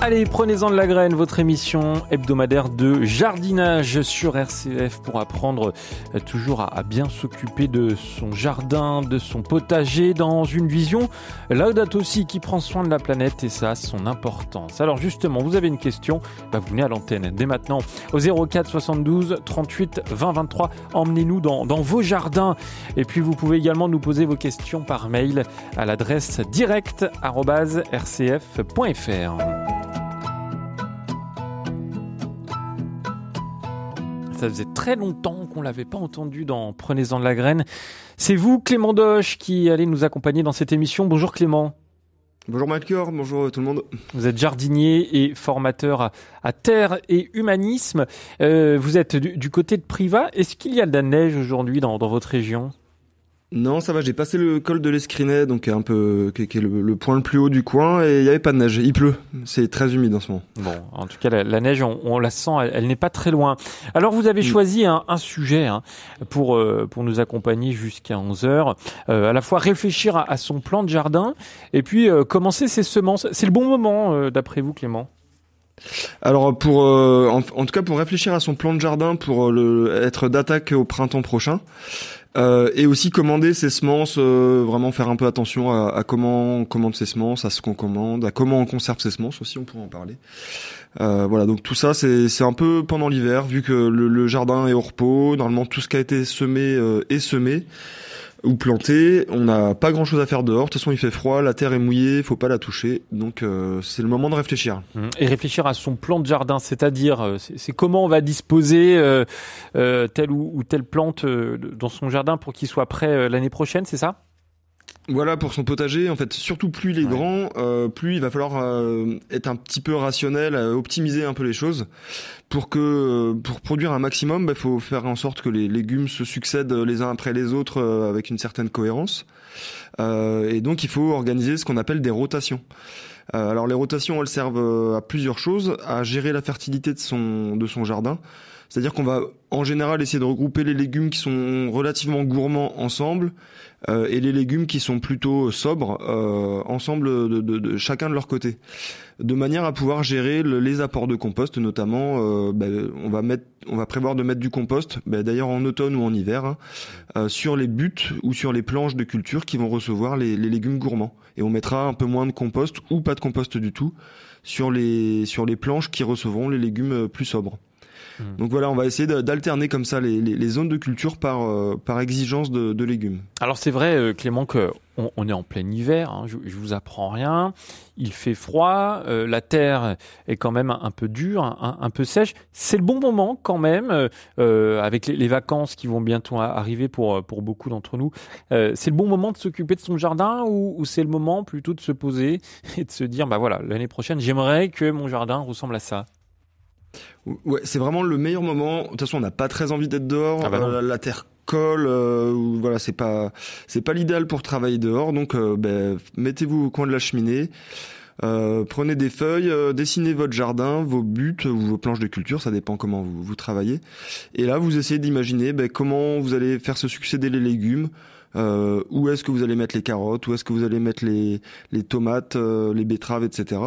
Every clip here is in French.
Allez, prenez-en de la graine, votre émission hebdomadaire de jardinage sur RCF pour apprendre euh, toujours à, bien s'occuper de son jardin, de son potager dans une vision Laudato aussi qui prend soin de la planète et ça son importance. Alors justement, vous avez une question, bah, vous venez à l'antenne dès maintenant au 04 72 38 20 23. Emmenez-nous dans, dans vos jardins et puis vous pouvez également nous poser vos questions par mail à l'adresse direct@rcf.fr. Ça faisait très longtemps qu'on l'avait pas entendu dans Prenez-en de la graine. C'est vous, Clément Doche, qui allez nous accompagner dans cette émission. Bonjour Clément. Bonjour Melchior, bonjour tout le monde. Vous êtes jardinier et formateur à, terre et humanisme. Euh, vous êtes du, côté de Priva. Est-ce qu'il y a de la neige aujourd'hui dans votre région? Non, ça va, j'ai passé le col de l'Escrinet, donc un peu, qui, est le, point le plus haut du coin, et il n'y avait pas de neige. Il pleut. C'est très humide en ce moment. Bon, en tout cas, la, neige, on, la sent, elle, n'est pas très loin. Alors, vous avez choisi un, sujet hein, pour, euh, pour nous accompagner jusqu'à 11 heures. Euh, à la fois réfléchir à, son plan de jardin, et puis euh, commencer ses semences. C'est le bon moment, d'après vous, Clément? Alors pour en, tout cas pour réfléchir à son plan de jardin pour le, être d'attaque au printemps prochain, euh, et aussi commander ses semences, euh, vraiment faire un peu attention à, comment on commande ses semences, à ce qu'on commande, à comment on conserve ses semences aussi, on pourrait en parler. Euh, voilà, donc tout ça c'est un peu pendant l'hiver, vu que le, le, jardin est au repos, normalement tout ce qui a été semé est semé ou planté. On n'a pas grand chose à faire dehors. De toute façon, il fait froid, la terre est mouillée, faut pas la toucher. Donc, euh, c'est le moment de réfléchir. Mmh. Et réfléchir à son plan de jardin, c'est-à-dire, euh, c'est comment on va disposer euh, telle ou, telle plante dans son jardin pour qu'il soit prêt l'année prochaine, c'est ça? Voilà pour son potager. En fait, surtout plus il est grand, euh, plus il va falloir euh, être un petit peu rationnel, euh, optimiser un peu les choses pour que pour produire un maximum, il bah, faut faire en sorte que les légumes se succèdent les uns après les autres avec une certaine cohérence. et donc, il faut organiser ce qu'on appelle des rotations. alors, les rotations, elles servent à plusieurs choses à gérer la fertilité de son de son jardin. C'est-à-dire qu'on va en général essayer de regrouper les légumes qui sont relativement gourmands ensemble euh, et les légumes qui sont plutôt sobres euh, ensemble de, chacun de leur côté, de manière à pouvoir gérer les apports de compost, notamment. Euh, ben, on va prévoir de mettre du compost, ben, d'ailleurs en automne ou en hiver, hein, sur les buts ou sur les planches de culture qui vont recevoir les, les légumes gourmands. Et on mettra un peu moins de compost ou pas de compost du tout sur les sur les planches qui recevront les légumes plus sobres. Hmm. Donc voilà, on va essayer d'alterner comme ça les, les, zones de culture par, euh, par exigence de, de, légumes. Alors c'est vrai, euh, Clément, que on, est en plein hiver. Hein, je, je, vous apprends rien. Il fait froid, euh, la terre est quand même un, peu dure, un, un peu sèche. C'est le bon moment quand même, avec les, les, vacances qui vont bientôt arriver pour pour beaucoup d'entre nous. c'est le bon moment de s'occuper de son jardin ou, ou c'est le moment plutôt de se poser et de se dire bah voilà l'année prochaine j'aimerais que mon jardin ressemble à ça? Ouais, c'est vraiment le meilleur moment. De toute façon, on n'a pas très envie d'être dehors. Ah bah euh, la terre colle. Euh, voilà, c'est pas c'est pas l'idéal pour travailler dehors. Donc, euh, ben, mettez-vous au coin de la cheminée. prenez des feuilles, dessinez votre jardin, vos buts ou vos planches de culture, ça dépend comment vous, vous travaillez. Et là, vous essayez d'imaginer ben, comment vous allez faire se succéder les légumes, euh, où est-ce que vous allez mettre les carottes, où est-ce que vous allez mettre les, les tomates, les betteraves, etc.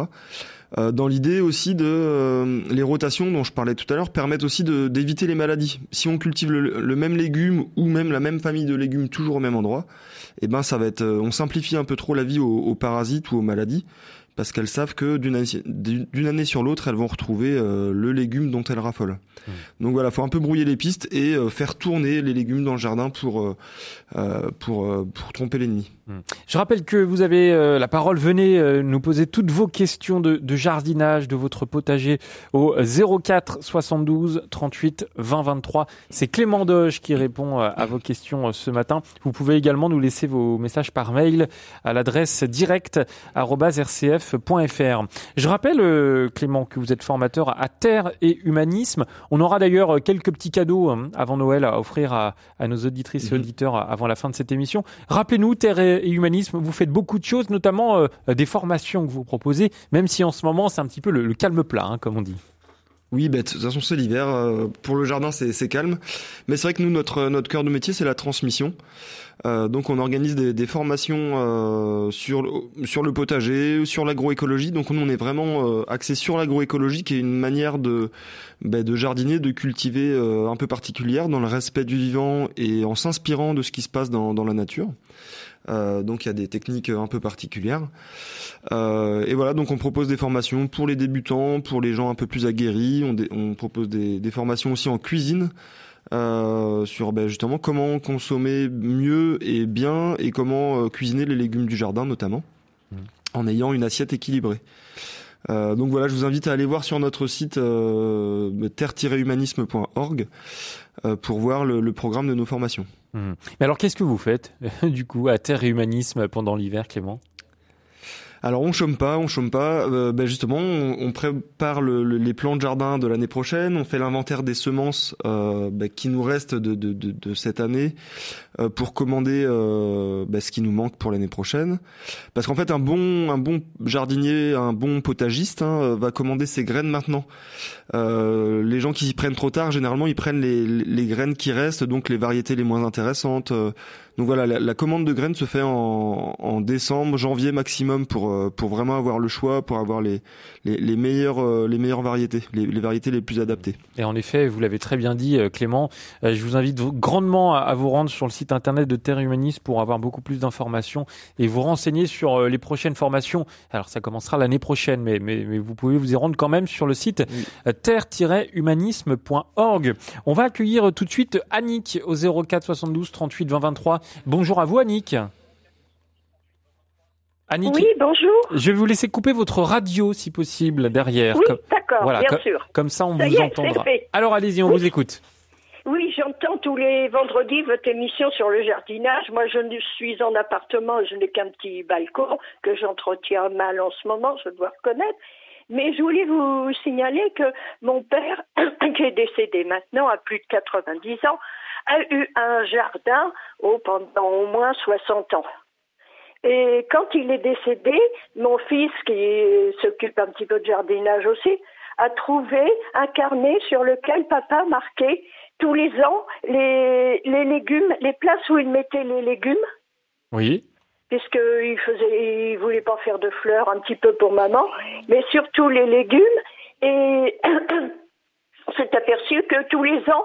Euh, dans l'idée aussi de euh, les rotations dont je parlais tout à l'heure permettent aussi d'éviter les maladies. Si on cultive le, même légume ou même la même famille de légumes toujours au même endroit, eh ben ça va être, euh, on simplifie un peu trop la vie aux, aux parasites ou aux maladies parce qu'elles savent que d'une année, année, sur l'autre, elles vont retrouver le légume dont elles raffolent. Mmh. Donc voilà, faut un peu brouiller les pistes et faire tourner les légumes dans le jardin pour pour pour tromper l'ennemi. Hmm. Je rappelle que vous avez euh, la parole. Venez euh, nous poser toutes vos questions de, de, jardinage de votre potager au 04 72 38 20 23. C'est Clément Doge qui répond euh, à vos questions ce matin. Vous pouvez également nous laisser vos messages par mail à l'adresse direct@rcf.fr. Je rappelle Clément que vous êtes formateur à Terre et Humanisme. On aura d'ailleurs quelques petits cadeaux hein, avant Noël à offrir à, à nos auditrices et mhm. auditeurs avant la fin de cette émission. Rappelez-nous Terre et et humanisme, vous faites beaucoup de choses, notamment euh, des formations que vous proposez, même si en ce moment c'est un petit peu le, calme plat, hein, comme on dit. Oui, bah, de toute façon c'est l'hiver. pour le jardin c'est calme, mais c'est vrai que nous notre notre cœur de métier c'est la transmission. Euh, donc on organise des, formations euh, sur sur le potager, sur l'agroécologie. Donc nous on est vraiment euh, axé sur l'agroécologie, qui est une manière de bah, de jardiner, de cultiver un peu particulière dans le respect du vivant et en s'inspirant de ce qui se passe dans la nature. Euh, donc il y a des techniques un peu particulières. Euh, et voilà, donc on propose des formations pour les débutants, pour les gens un peu plus aguerris. On, on propose des, des, formations aussi en cuisine. Euh, sur ben, justement comment consommer mieux et bien et comment euh, cuisiner les légumes du jardin notamment mmh. en ayant une assiette équilibrée. Euh, donc voilà, je vous invite à aller voir sur notre site terre-humanisme.org pour voir le, le, programme de nos formations. Mmh. Mais alors qu'est-ce que vous faites du coup à Terre et Humanisme pendant l'hiver, Clément? Alors on chôme pas, on chôme pas. Euh, ben justement, on, prépare le, les plans de jardin de l'année prochaine. On fait l'inventaire des semences euh, ben, qui nous restent de, de, de, de cette année euh, pour commander ben, ce qui nous manque pour l'année prochaine. Parce qu'en fait, un bon un bon jardinier, un bon potagiste hein, va commander ses graines maintenant. Les gens qui s'y prennent trop tard, généralement, ils prennent les, les, graines qui restent, donc les variétés les moins intéressantes. donc voilà, la, la, commande de graines se fait en, en décembre, janvier maximum pour euh, pour vraiment avoir le choix, pour avoir les les, les meilleures euh, les meilleures variétés, les, les, variétés les plus adaptées. Et en effet, vous l'avez très bien dit, euh, Clément. je vous invite grandement à, vous rendre sur le site internet de Terre Humaniste pour avoir beaucoup plus d'informations et vous renseigner sur les prochaines formations. Alors ça commencera l'année prochaine, mais, mais, mais vous pouvez vous y rendre quand même sur le site terre-humanisme.org. On va accueillir tout de suite Annick au 04 72 38 20 23. Bonjour à vous Annick oui, bonjour. Je vais vous laisser couper votre radio, si possible, derrière. Oui, d'accord, bien sûr. Comme ça, on vous entendra. Alors, allez-y, on vous écoute. Oui, j'entends tous les vendredis votre émission sur le jardinage. Moi, je suis en appartement, je n'ai qu'un petit balcon que j'entretiens mal en ce moment, je dois reconnaître. Mais je voulais vous signaler que mon père, qui est décédé maintenant à plus de 90 ans, a eu un jardin pendant au moins 60 ans. Et quand il est décédé, mon fils, qui s'occupe un petit peu de jardinage aussi, a trouvé un carnet sur lequel papa marquait tous les ans les légumes, les places où il mettait les légumes. Oui. Puisqu'il faisait, il voulait pas faire de fleurs un petit peu pour maman, mais surtout les légumes. Et on s'est aperçu que tous les ans,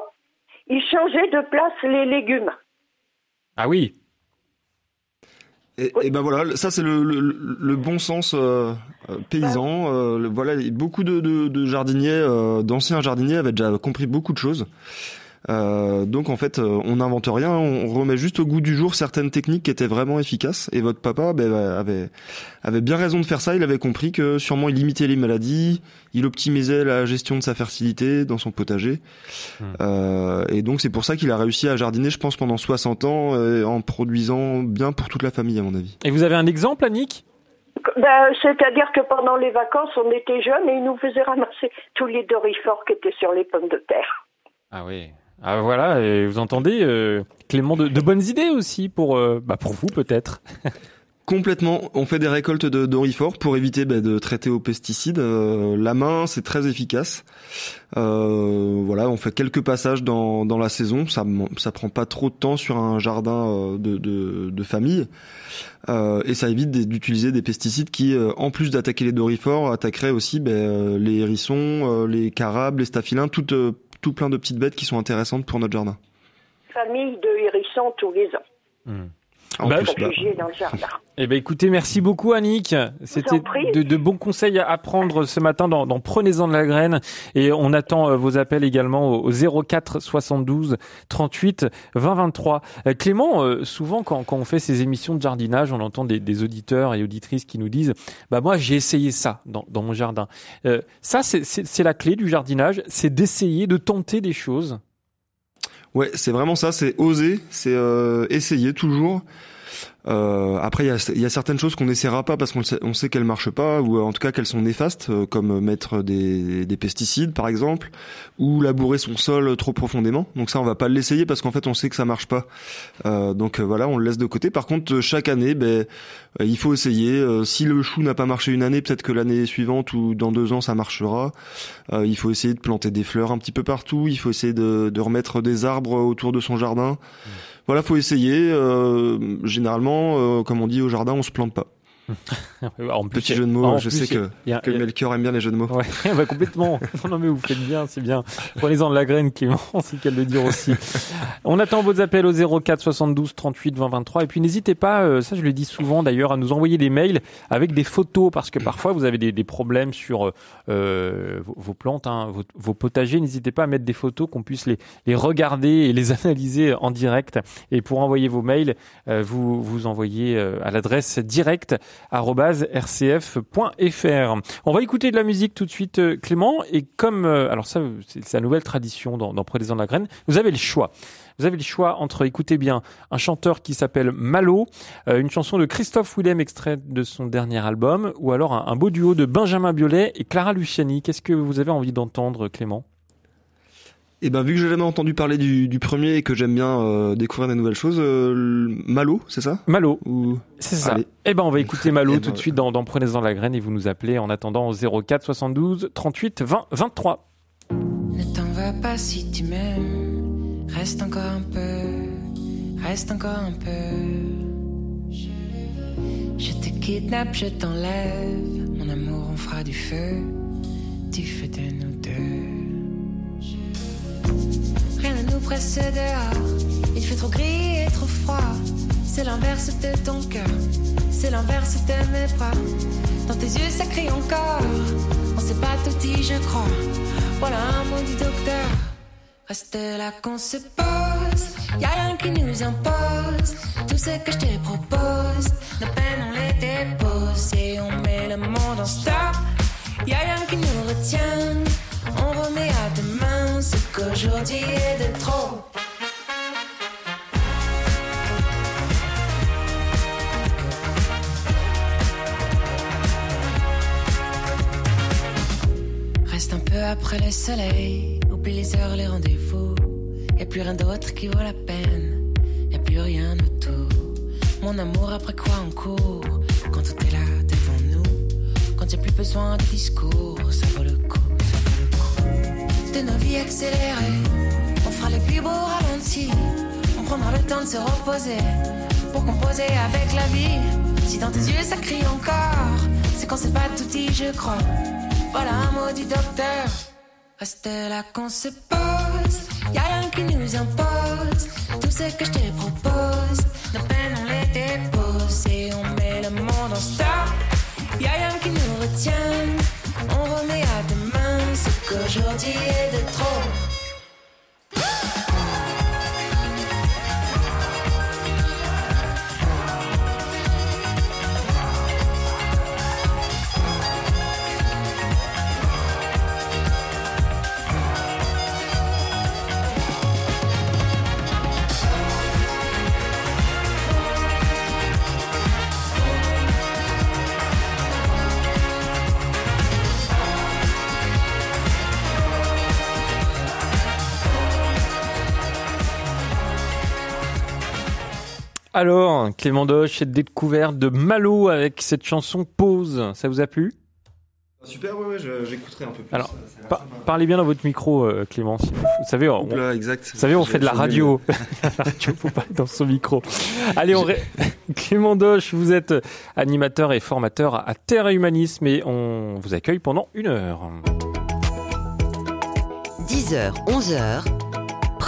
il changeait de place les légumes. Ah oui. Et, ben voilà, ça c'est le, le, le, bon sens euh, euh paysan. Euh, voilà, beaucoup de, de, de jardiniers, euh, d'anciens jardiniers avaient déjà compris beaucoup de choses. Euh, donc en fait, euh, on n'invente rien, on remet juste au goût du jour certaines techniques qui étaient vraiment efficaces. Et votre papa ben, avait avait bien raison de faire ça. Il avait compris que sûrement il limitait les maladies, il optimisait la gestion de sa fertilité dans son potager. Hmm. Euh, et donc c'est pour ça qu'il a réussi à jardiner, je pense, pendant 60 ans, en produisant bien pour toute la famille, à mon avis. Et vous avez un exemple, Annick? Ben, C'est-à-dire que pendant les vacances, on était jeunes et il nous faisait ramasser tous les dorifores qui étaient sur les pommes de terre. Ah oui. Ah voilà, et vous entendez, euh, Clément, de, bonnes idées aussi pour, euh, bah pour vous peut-être. Complètement. On fait des récoltes de d'orifort pour éviter bah, de traiter aux pesticides. Euh, la main, c'est très efficace. Euh, voilà, on fait quelques passages dans, dans la saison. Ça ça prend pas trop de temps sur un jardin de, de, de famille. et ça évite d'utiliser des pesticides qui, en plus d'attaquer les dorifores, attaqueraient aussi bah, les hérissons, les carabes, les staphylins, toutes tout plein de petites bêtes qui sont intéressantes pour notre jardin. Famille de hérissons tous les ans. Bah, dans le jardin. Eh ben, écoutez, merci beaucoup Annick. C'était de, de, bons conseils à prendre ce matin dans, dans Prenez-en de la graine. Et on attend euh, vos appels également au, 04 72 38 20 23. Clément, euh, souvent quand, quand on fait ces émissions de jardinage, on entend des, des auditeurs et auditrices qui nous disent bah moi j'ai essayé ça dans, dans mon jardin. Euh, ça c'est la clé du jardinage, c'est d'essayer, de tenter des choses. Ouais, c'est vraiment ça, c'est oser, c'est essayer toujours. Euh, après, il y a, certaines choses qu'on n'essaiera pas parce qu'on sait, sait qu'elles marchent pas ou en tout cas qu'elles sont néfastes, euh, comme mettre des, des, pesticides par exemple, ou labourer son sol trop profondément. Donc ça, on va pas l'essayer parce qu'en fait, on sait que ça marche pas. Euh, donc voilà, on le laisse de côté. Par contre, chaque année, ben, il faut essayer. si le chou n'a pas marché une année, peut-être que l'année suivante ou dans deux ans, ça marchera. il faut essayer de planter des fleurs un petit peu partout. Il faut essayer de, de remettre des arbres autour de son jardin. Mmh. Voilà, faut essayer. Euh, généralement, euh, comme on dit au jardin, on se plante pas. En plus, Petit jeu de mots, je sais que, que Melchior aime bien les jeux de mots. Ouais, bah complètement. non, mais vous faites bien, c'est bien. Prenez-en de la graine, Clément, c'est qu'elle le dire aussi. On attend vos appels au 04 72 38 20 23. Et puis n'hésitez pas, euh, ça je le dis souvent d'ailleurs, à nous envoyer des mails avec des photos, parce que parfois vous avez des, des problèmes sur euh, vos, vos, plantes, hein, vos, vos, potagers. N'hésitez pas à mettre des photos, qu'on puisse les, les regarder et les analyser en direct. Et pour envoyer vos mails, euh, vous vous envoyez euh, à l'adresse directe rcf.fr. On va écouter de la musique tout de suite, euh, Clément. Et comme, euh, alors ça, c'est la nouvelle tradition dans, dans Prenez-en de la graine, vous avez le choix. Vous avez le choix entre, écoutez bien, un chanteur qui s'appelle Malo, euh, une chanson de Christophe Willem extrait de son dernier album, ou alors un, un beau duo de Benjamin Biolay et Clara Luciani. Qu'est-ce que vous avez envie d'entendre, Clément? Et eh ben vu que j'ai jamais entendu parler du, du premier et que j'aime bien euh, découvrir des nouvelles choses, euh, Malo, c'est ça? Malo, Ou... c'est ça. Et Eh ben on va écouter Malo eh tout ben, de suite dans, dans Prenez-en la graine et vous nous appelez en attendant au 04 72 38 20 23. Ne t'en va pas si tu m'aimes, reste encore un peu, reste encore un peu. Je te kidnappe, je t'enlève, mon amour on fera du feu, du feu de nous deux. Rien ne nous presse dehors. Il fait trop gris et trop froid. C'est l'inverse de ton cœur. C'est l'inverse de mes bras. Dans tes yeux, ça crie encore. On sait pas tout dit, je crois. Voilà un mot du docteur. Reste là qu'on se pose. Y a rien qui nous impose. Tout ce que je te propose. Nos peines, on les dépose. Et on met le monde en stop. Y a rien qui nous retient. On remet à demain ce qu'aujourd'hui est de trop. Reste un peu après le soleil, oublie les heures, les rendez-vous. Y'a plus rien d'autre qui vaut la peine, y'a plus rien autour. Mon amour, après quoi on court? Quand tout est là devant nous, quand y'a plus besoin de discours, ça vaut le de nos vies accélérées. On fera les plus beaux ralentis. On prendra le temps de se reposer pour composer avec la vie. Si dans tes yeux ça crie encore, c'est qu'on sait pas tout dit, je crois. Voilà un mot du docteur. Reste là qu'on se pose. Y a rien qui nous impose. Tout ce que je te propose, nos peines on les dépose et on met le monde en stop. Y a rien qui nous retient. Ce qu'aujourd'hui est de trop. Alors, Clément Doche, cette découverte de Malo avec cette chanson Pause, ça vous a plu? Super, ouais, ouais j'écouterai un peu plus. Alors, parlez bien dans votre micro, euh, Clément. Vous savez, on, exact. Vous savez, on fait de la radio. la radio, faut pas dans son micro. Allez, on ré... Clément Doche, vous êtes animateur et formateur à Terre et Humanisme et on vous accueille pendant une heure. 10h, 11h.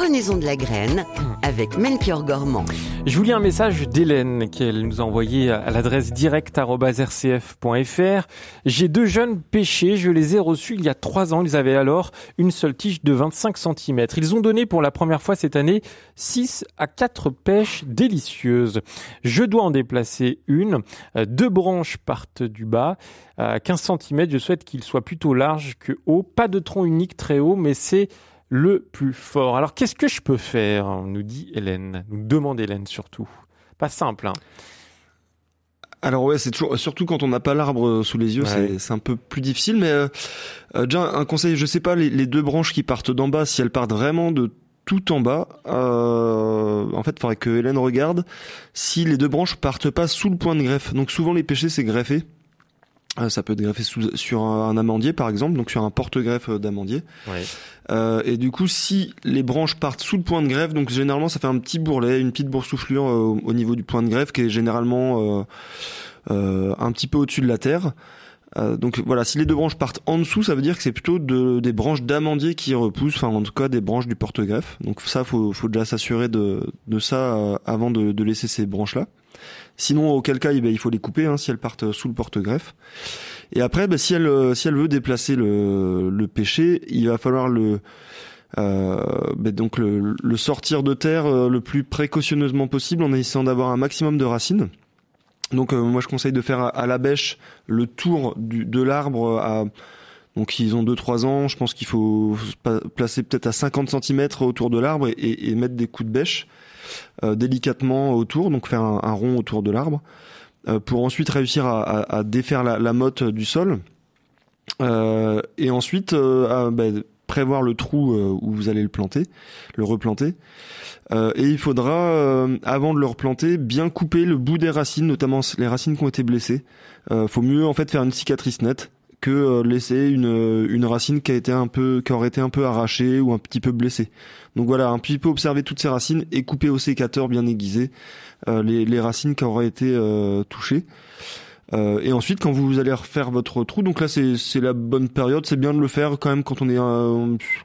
Prenez-en de la graine avec Melchior Gormand. Je vous lis un message d'Hélène qu'elle nous a envoyé à l'adresse direct.rcf.fr. J'ai deux jeunes pêchés, je les ai reçus il y a trois ans. Ils avaient alors une seule tige de 25 cm. Ils ont donné pour la première fois cette année 6 à 4 pêches délicieuses. Je dois en déplacer une. Deux branches partent du bas. À 15 cm, je souhaite qu'il soit plutôt large que haut. Pas de tronc unique très haut, mais c'est le plus fort. Alors qu'est-ce que je peux faire nous dit Hélène, nous demande Hélène surtout. pas simple. Hein. Alors ouais, c'est toujours surtout quand on n'a pas l'arbre sous les yeux, c'est un peu plus difficile. Mais euh, euh, déjà un conseil, je sais pas les, les deux branches qui partent d'en bas, si elles partent vraiment de tout en bas, euh, en fait, il faudrait que Hélène regarde si les deux branches partent pas sous le point de greffe. Donc souvent les pêchers c'est greffé. Euh, ça peut être greffé sur un amandier par exemple, donc sur un porte-greffe d'amandier. Euh, et du coup, si les branches partent sous le point de greffe, donc généralement ça fait un petit bourrelet, une petite boursouflure euh, au niveau du point de greffe qui est généralement un petit peu au-dessus de la terre. donc voilà, si les deux branches partent en dessous, ça veut dire que c'est plutôt de, des branches d'amandier qui repoussent, enfin en tout cas des branches du porte-greffe. Donc ça, faut, faut déjà s'assurer de, de ça avant de, de laisser ces branches-là. Sinon, auquel cas, eh ben, il faut les couper hein, si elles partent sous le porte-greffe. Et après, ben, si elle euh, si elle veut déplacer le, le pêcher, il va falloir le euh, ben, donc le, sortir de terre euh, le plus précautionneusement possible en essayant d'avoir un maximum de racines. Donc moi je conseille de faire à, la bêche le tour du, de l'arbre à donc ils ont 2-3 ans, je pense qu'il faut placer peut-être à 50 cm autour de l'arbre et, et, mettre des coups de bêche. Euh, délicatement autour, donc faire un, rond autour de l'arbre, euh, pour ensuite réussir à, défaire la, motte du sol. Euh, et ensuite bah, prévoir le trou où vous allez le planter, le replanter. et il faudra, avant de le replanter, bien couper le bout des racines, notamment les racines qui ont été blessées. faut mieux en fait faire une cicatrice nette que euh, laisser une, euh, une racine qui a été un peu qui aurait été un peu arrachée ou un petit peu blessée. Donc voilà, un petit peu observer toutes ces racines et couper au sécateur bien aiguisé euh, les, les, racines qui auraient été touchées. et ensuite, quand vous allez refaire votre trou, donc là c'est c'est la bonne période, c'est bien de le faire quand même quand on est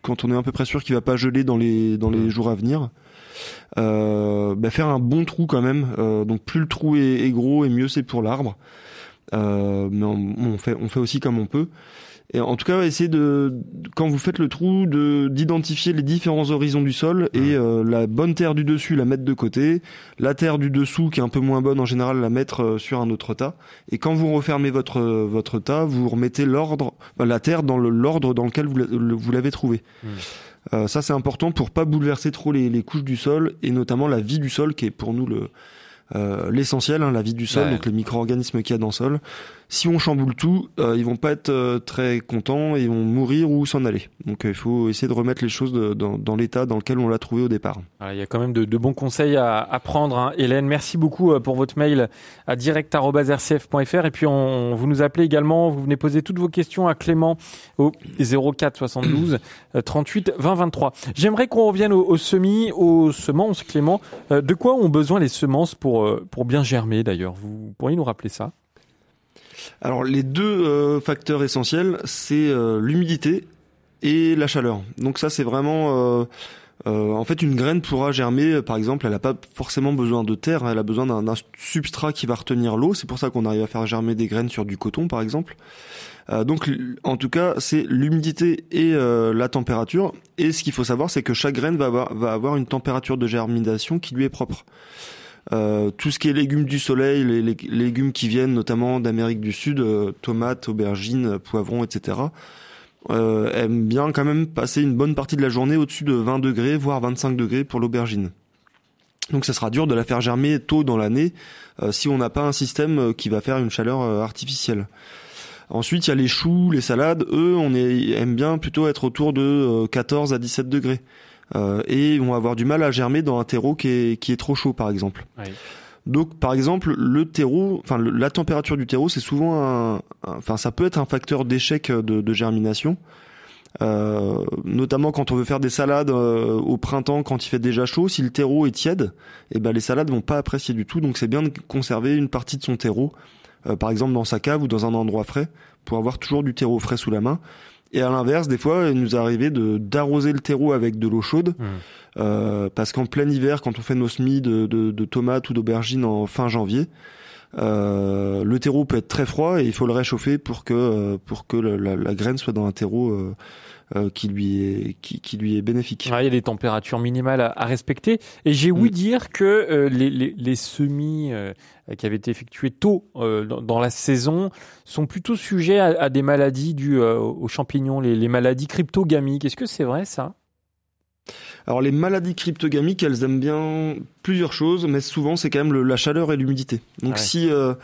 quand on est à peu près sûr qu'il va pas geler dans les dans les jours à venir. Bah faire un bon trou quand même. donc plus le trou est, est gros et mieux c'est pour l'arbre. Euh, mais on, fait, on fait aussi comme on peut. Et en tout cas, essayez de, quand vous faites le trou, de d'identifier les différents horizons du sol et euh, la bonne terre du dessus, la mettre de côté, la terre du dessous qui est un peu moins bonne en général, la mettre euh, sur un autre tas. Et quand vous refermez votre votre tas, vous remettez l'ordre, la terre dans l'ordre dans lequel vous, vous l'avez trouvé. Mmh. ça c'est important pour pas bouleverser trop les, les couches du sol et notamment la vie du sol qui est pour nous le euh, l'essentiel, hein, la vie du sol, donc les micro-organismes qu'il y a dans le sol. Si on chamboule tout, euh, ils vont pas être euh, très contents, ils vont mourir ou s'en aller. Donc euh, il faut essayer de remettre les choses dans, l'état dans lequel on l'a trouvé au départ. il y a quand même de, bons conseils à, à prendre. Hein. Hélène, merci beaucoup pour votre mail à direct.rcf.fr et puis vous nous appelez également, vous venez poser toutes vos questions à Clément au 04 72 38 20 23. J'aimerais qu'on revienne aux, aux, semis, aux semences, Clément. de quoi ont besoin les semences pour, pour bien germer d'ailleurs? Vous pourriez nous rappeler ça? Alors les deux euh, facteurs essentiels, c'est euh, l'humidité et la chaleur. Donc ça c'est vraiment euh, en fait, une graine pourra germer, par exemple, elle n'a pas forcément besoin de terre, elle a besoin d'un substrat qui va retenir l'eau. C'est pour ça qu'on arrive à faire germer des graines sur du coton, par exemple. donc, en tout cas, c'est l'humidité et la température. Et ce qu'il faut savoir, c'est que chaque graine va avoir une température de germination qui lui est propre. Euh, tout ce qui est légumes du soleil, les, légumes qui viennent notamment d'Amérique du Sud, euh, tomates, aubergines, poivrons, etc., euh, aiment bien quand même passer une bonne partie de la journée au-dessus de 20 degrés, voire 25 degrés pour l'aubergine. Donc ça sera dur de la faire germer tôt dans l'année si on n'a pas un système qui va faire une chaleur artificielle. Ensuite, il y a les choux, les salades. Eux, on est, aime bien plutôt être autour de 14 à 17 degrés. Euh, et vont avoir du mal à germer dans un terreau qui est, qui est trop chaud, par exemple. Donc, par exemple, le terreau, enfin la température du terreau, c'est souvent un, enfin ça peut être un facteur d'échec de, de, germination. Euh, notamment quand on veut faire des salades euh, au printemps quand il fait déjà chaud, si le terreau est tiède, et eh ben les salades vont pas apprécier du tout. Donc c'est bien de conserver une partie de son terreau, euh, par exemple dans sa cave ou dans un endroit frais, pour avoir toujours du terreau frais sous la main. Et à l'inverse, des fois, il nous est arrivé de d'arroser le terreau avec de l'eau chaude, mmh. euh, parce qu'en plein hiver, quand on fait nos semis de, de, de tomates ou d'aubergines en fin janvier, euh, le terreau peut être très froid et il faut le réchauffer pour que pour que la, la graine soit dans un terreau euh, qui lui est qui, qui, lui est bénéfique. il y a des températures minimales à, à respecter. Et j'ai ouï mm. dire que euh, les, les, les, semis euh, qui avaient été effectués tôt dans, dans, la saison sont plutôt sujets à, à des maladies dues aux champignons, les, les maladies cryptogamiques. Est-ce que c'est vrai ça? Alors les maladies cryptogamiques, elles aiment bien plusieurs choses, mais souvent c'est quand même la chaleur et l'humidité. Donc si euh,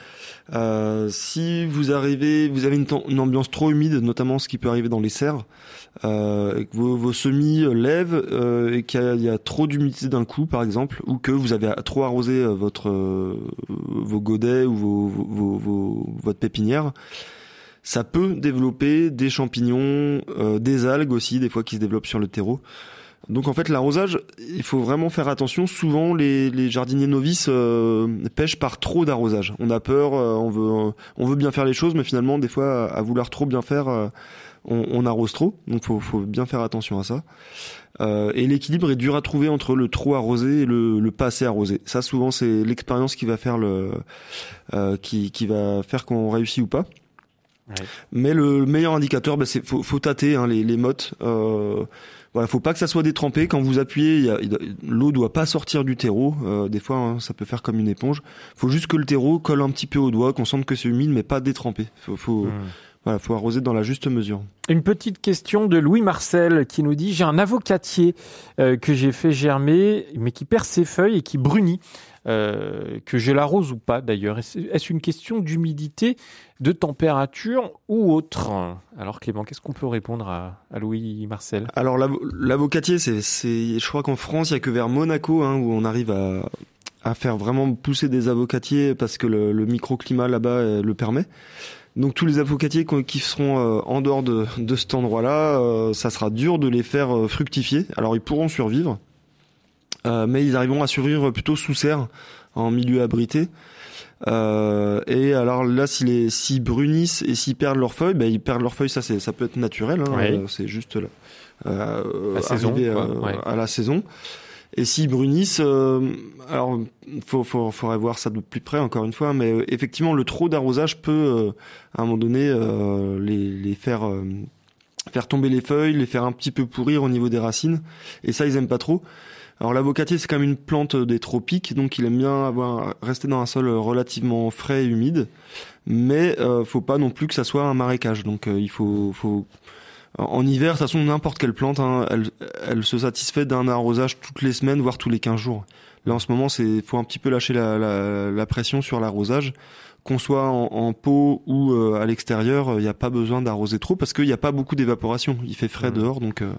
euh, si vous arrivez, vous avez une, ambiance trop humide, notamment ce qui peut arriver dans les serres, euh, que vos, semis lèvent euh, et qu'il y, a trop d'humidité d'un coup, par exemple, ou que vous avez trop arrosé votre vos godets ou vos, vos, vos, votre pépinière ça peut développer des champignons, des algues aussi, des fois qui se développent sur le terreau. Donc en fait l'arrosage, il faut vraiment faire attention. Souvent les, jardiniers novices euh, pêchent par trop d'arrosage. On a peur, euh, on veut on veut bien faire les choses, mais finalement des fois à vouloir trop bien faire, euh, on, arrose trop. Donc faut faut bien faire attention à ça. et l'équilibre est dur à trouver entre le trop arrosé et le, pas assez arrosé. Ça souvent c'est l'expérience qui va faire le qui qui va faire qu'on réussit ou pas. Mais le meilleur indicateur, bah, c'est faut, faut tâter hein, les, les mottes. Euh, voilà, faut pas que ça soit détrempé. Quand vous appuyez, l'eau doit pas sortir du terreau. Euh, des fois, hein, ça peut faire comme une éponge. Faut juste que le terreau colle un petit peu au doigt, qu'on sente que c'est humide, mais pas détrempé. Faut, faut, hmm. Voilà, faut arroser dans la juste mesure. Une petite question de Louis Marcel qui nous dit j'ai un avocatier euh, que j'ai fait germer, mais qui perd ses feuilles et qui brunit. Euh, que je l'arrose ou pas d'ailleurs Est-ce une question d'humidité, de température ou autre? Alors Clément, qu'est-ce qu'on peut répondre à, Louis Marcel? Alors l'avocatier, c'est, je crois qu'en France, il y a que vers Monaco hein, où on arrive à, à faire vraiment pousser des avocatiers parce que le, microclimat là-bas euh, le permet. Donc tous les avocatiers qui seront euh, en dehors de, de cet endroit-là, ça sera dur de les faire fructifier. Alors ils pourront survivre, euh, mais ils arriveront à survivre plutôt sous serre, en milieu abrité. Euh, et alors là, s'ils si brunissent et s'ils perdent leurs feuilles, ben ils perdent leurs feuilles. Ça, c'est ça peut être naturel. Hein, euh, c'est juste là, euh, la saison, à la saison. Et s'ils brunissent, euh, alors faut, faudrait voir ça de plus près encore une fois, mais effectivement le trop d'arrosage peut à un moment donné les, faire faire tomber les feuilles, les faire un petit peu pourrir au niveau des racines, et ça ils aiment pas trop. Alors l'avocatier c'est quand même une plante des tropiques, donc il aime bien avoir rester dans un sol relativement frais et humide, mais euh, faut pas non plus que ça soit un marécage. Donc euh, il faut en hiver, de toute façon n'importe quelle plante, hein, elle, elle se satisfait d'un arrosage toutes les semaines, voire tous les 15 jours. Là en ce moment, c'est faut un petit peu lâcher la, la, la pression sur l'arrosage qu'on soit en, en, pot ou euh, à l'extérieur, il n'y a pas besoin d'arroser trop parce qu'il n'y a pas beaucoup d'évaporation. Il fait frais mmh. dehors, donc euh,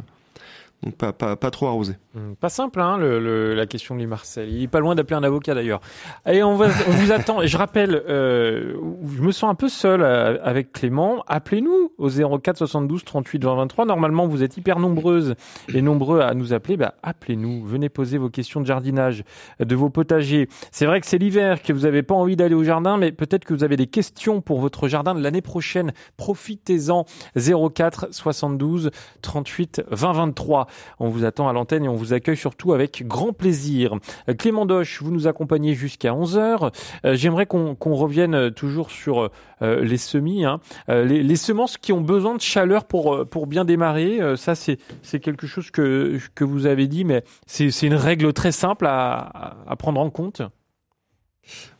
donc pas, trop arrosé. Hmm, pas simple, hein, la question de lui Marcel. Il est pas loin d'appeler un avocat d'ailleurs. Va, on vous attend. Et je rappelle, euh, je me sens un peu seul euh, avec Clément. Appelez-nous au 04 72 38 20 23. Normalement, vous êtes hyper nombreuses et nombreux à nous appeler. Bah, appelez-nous. Venez poser vos questions de jardinage, de vos potagers. C'est vrai que c'est l'hiver, que vous n'avez pas envie d'aller au jardin, mais peut-être que vous avez des questions pour votre jardin de l'année prochaine. Profitez-en. 04 72 38 20 23. On vous attend à l'antenne et on vous accueille surtout avec grand plaisir. Euh, Clément Doche, vous nous accompagnez jusqu'à 11h. Euh, j'aimerais qu'on revienne toujours sur euh, les semis, hein. les, semences qui ont besoin de chaleur pour, pour bien démarrer. ça, c'est quelque chose que, que vous avez dit, mais c'est une règle très simple à, à prendre en compte.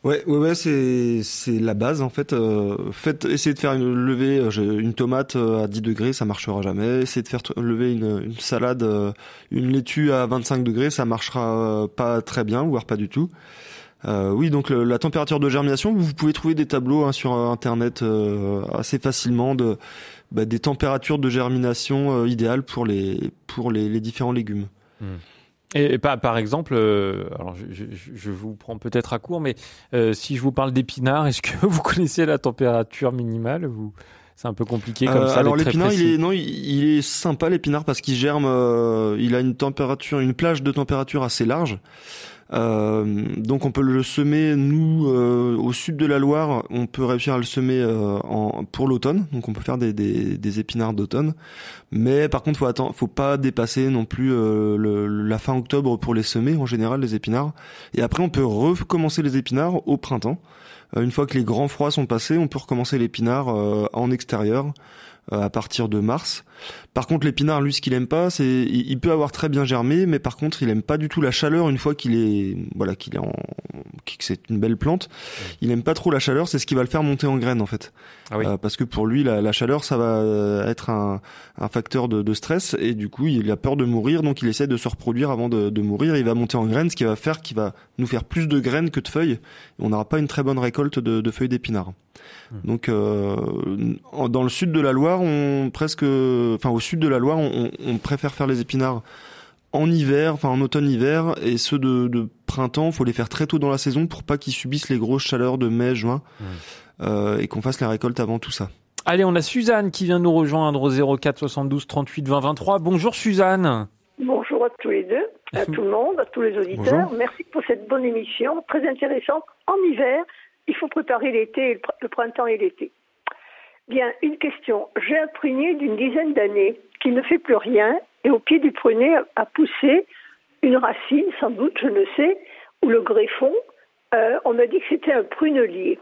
Ouais, ouais, c'est la base en fait. Euh, essayez de faire une lever euh, une tomate euh, à 10 degrés, ça marchera jamais. Essayez de faire lever une, salade, euh, une laitue à 25 degrés, ça marchera pas très bien, voire pas du tout. Oui, donc la température de germination, vous pouvez trouver des tableaux hein, sur internet assez facilement de bah, des températures de germination idéales pour les différents légumes. Hmm. Et, par, par exemple, euh, alors je, je, je, vous prends peut-être à court, mais euh, si je vous parle d'épinards, est-ce que vous connaissez la température minimale vous c'est un peu compliqué comme euh, ça. Alors l'épinard, il est non, il, est sympa l'épinard parce qu'il germe. il a une température, une plage de température assez large. Euh, donc on peut le semer nous euh, au sud de la Loire, on peut réussir à le semer euh, en, pour l'automne. Donc on peut faire des, épinards d'automne, mais par contre faut attendre, faut pas dépasser non plus la fin octobre pour les semer en général les épinards. Et après on peut recommencer les épinards au printemps. une fois que les grands froids sont passés, on peut recommencer l'épinard en extérieur. À partir de mars. Par contre, l'épinard, lui, ce qu'il aime pas, c'est il peut avoir très bien germé, mais par contre, il aime pas du tout la chaleur une fois qu'il est voilà qu'il est en que c'est une belle plante, il aime pas trop la chaleur. C'est ce qui va le faire monter en graines en fait. Ah oui. Euh, parce que pour lui, la, la chaleur, ça va être un, un facteur de, de, stress et du coup, il a peur de mourir, donc il essaie de se reproduire avant de, de mourir. Il va monter en graines, ce qui va faire qu'il va nous faire plus de graines que de feuilles. Et on n'aura pas une très bonne récolte de, de feuilles d'épinards. Mmh. Donc, euh, dans le sud de la Loire, on presque, enfin au sud de la Loire, on, on préfère faire les épinards en hiver, enfin en automne-hiver, et ceux de, de printemps, faut les faire très tôt dans la saison pour pas qu'ils subissent les grosses chaleurs de mai, juin, mmh. euh, et qu'on fasse les récoltes avant tout ça. Allez, on a Suzanne qui vient nous rejoindre au 04 72 38 20 23. Bonjour Suzanne. Bonjour à tous les deux, à tout le monde, à tous les auditeurs. Bonjour. Merci pour cette bonne émission, très intéressante. En hiver, il faut préparer l'été, le printemps et l'été. Bien, une question. J'ai un prunier d'une dizaine d'années qui ne fait plus rien et au pied du prunier a poussé une racine, sans doute, je ne sais, ou le greffon. Euh, on m'a dit que c'était un prunelier.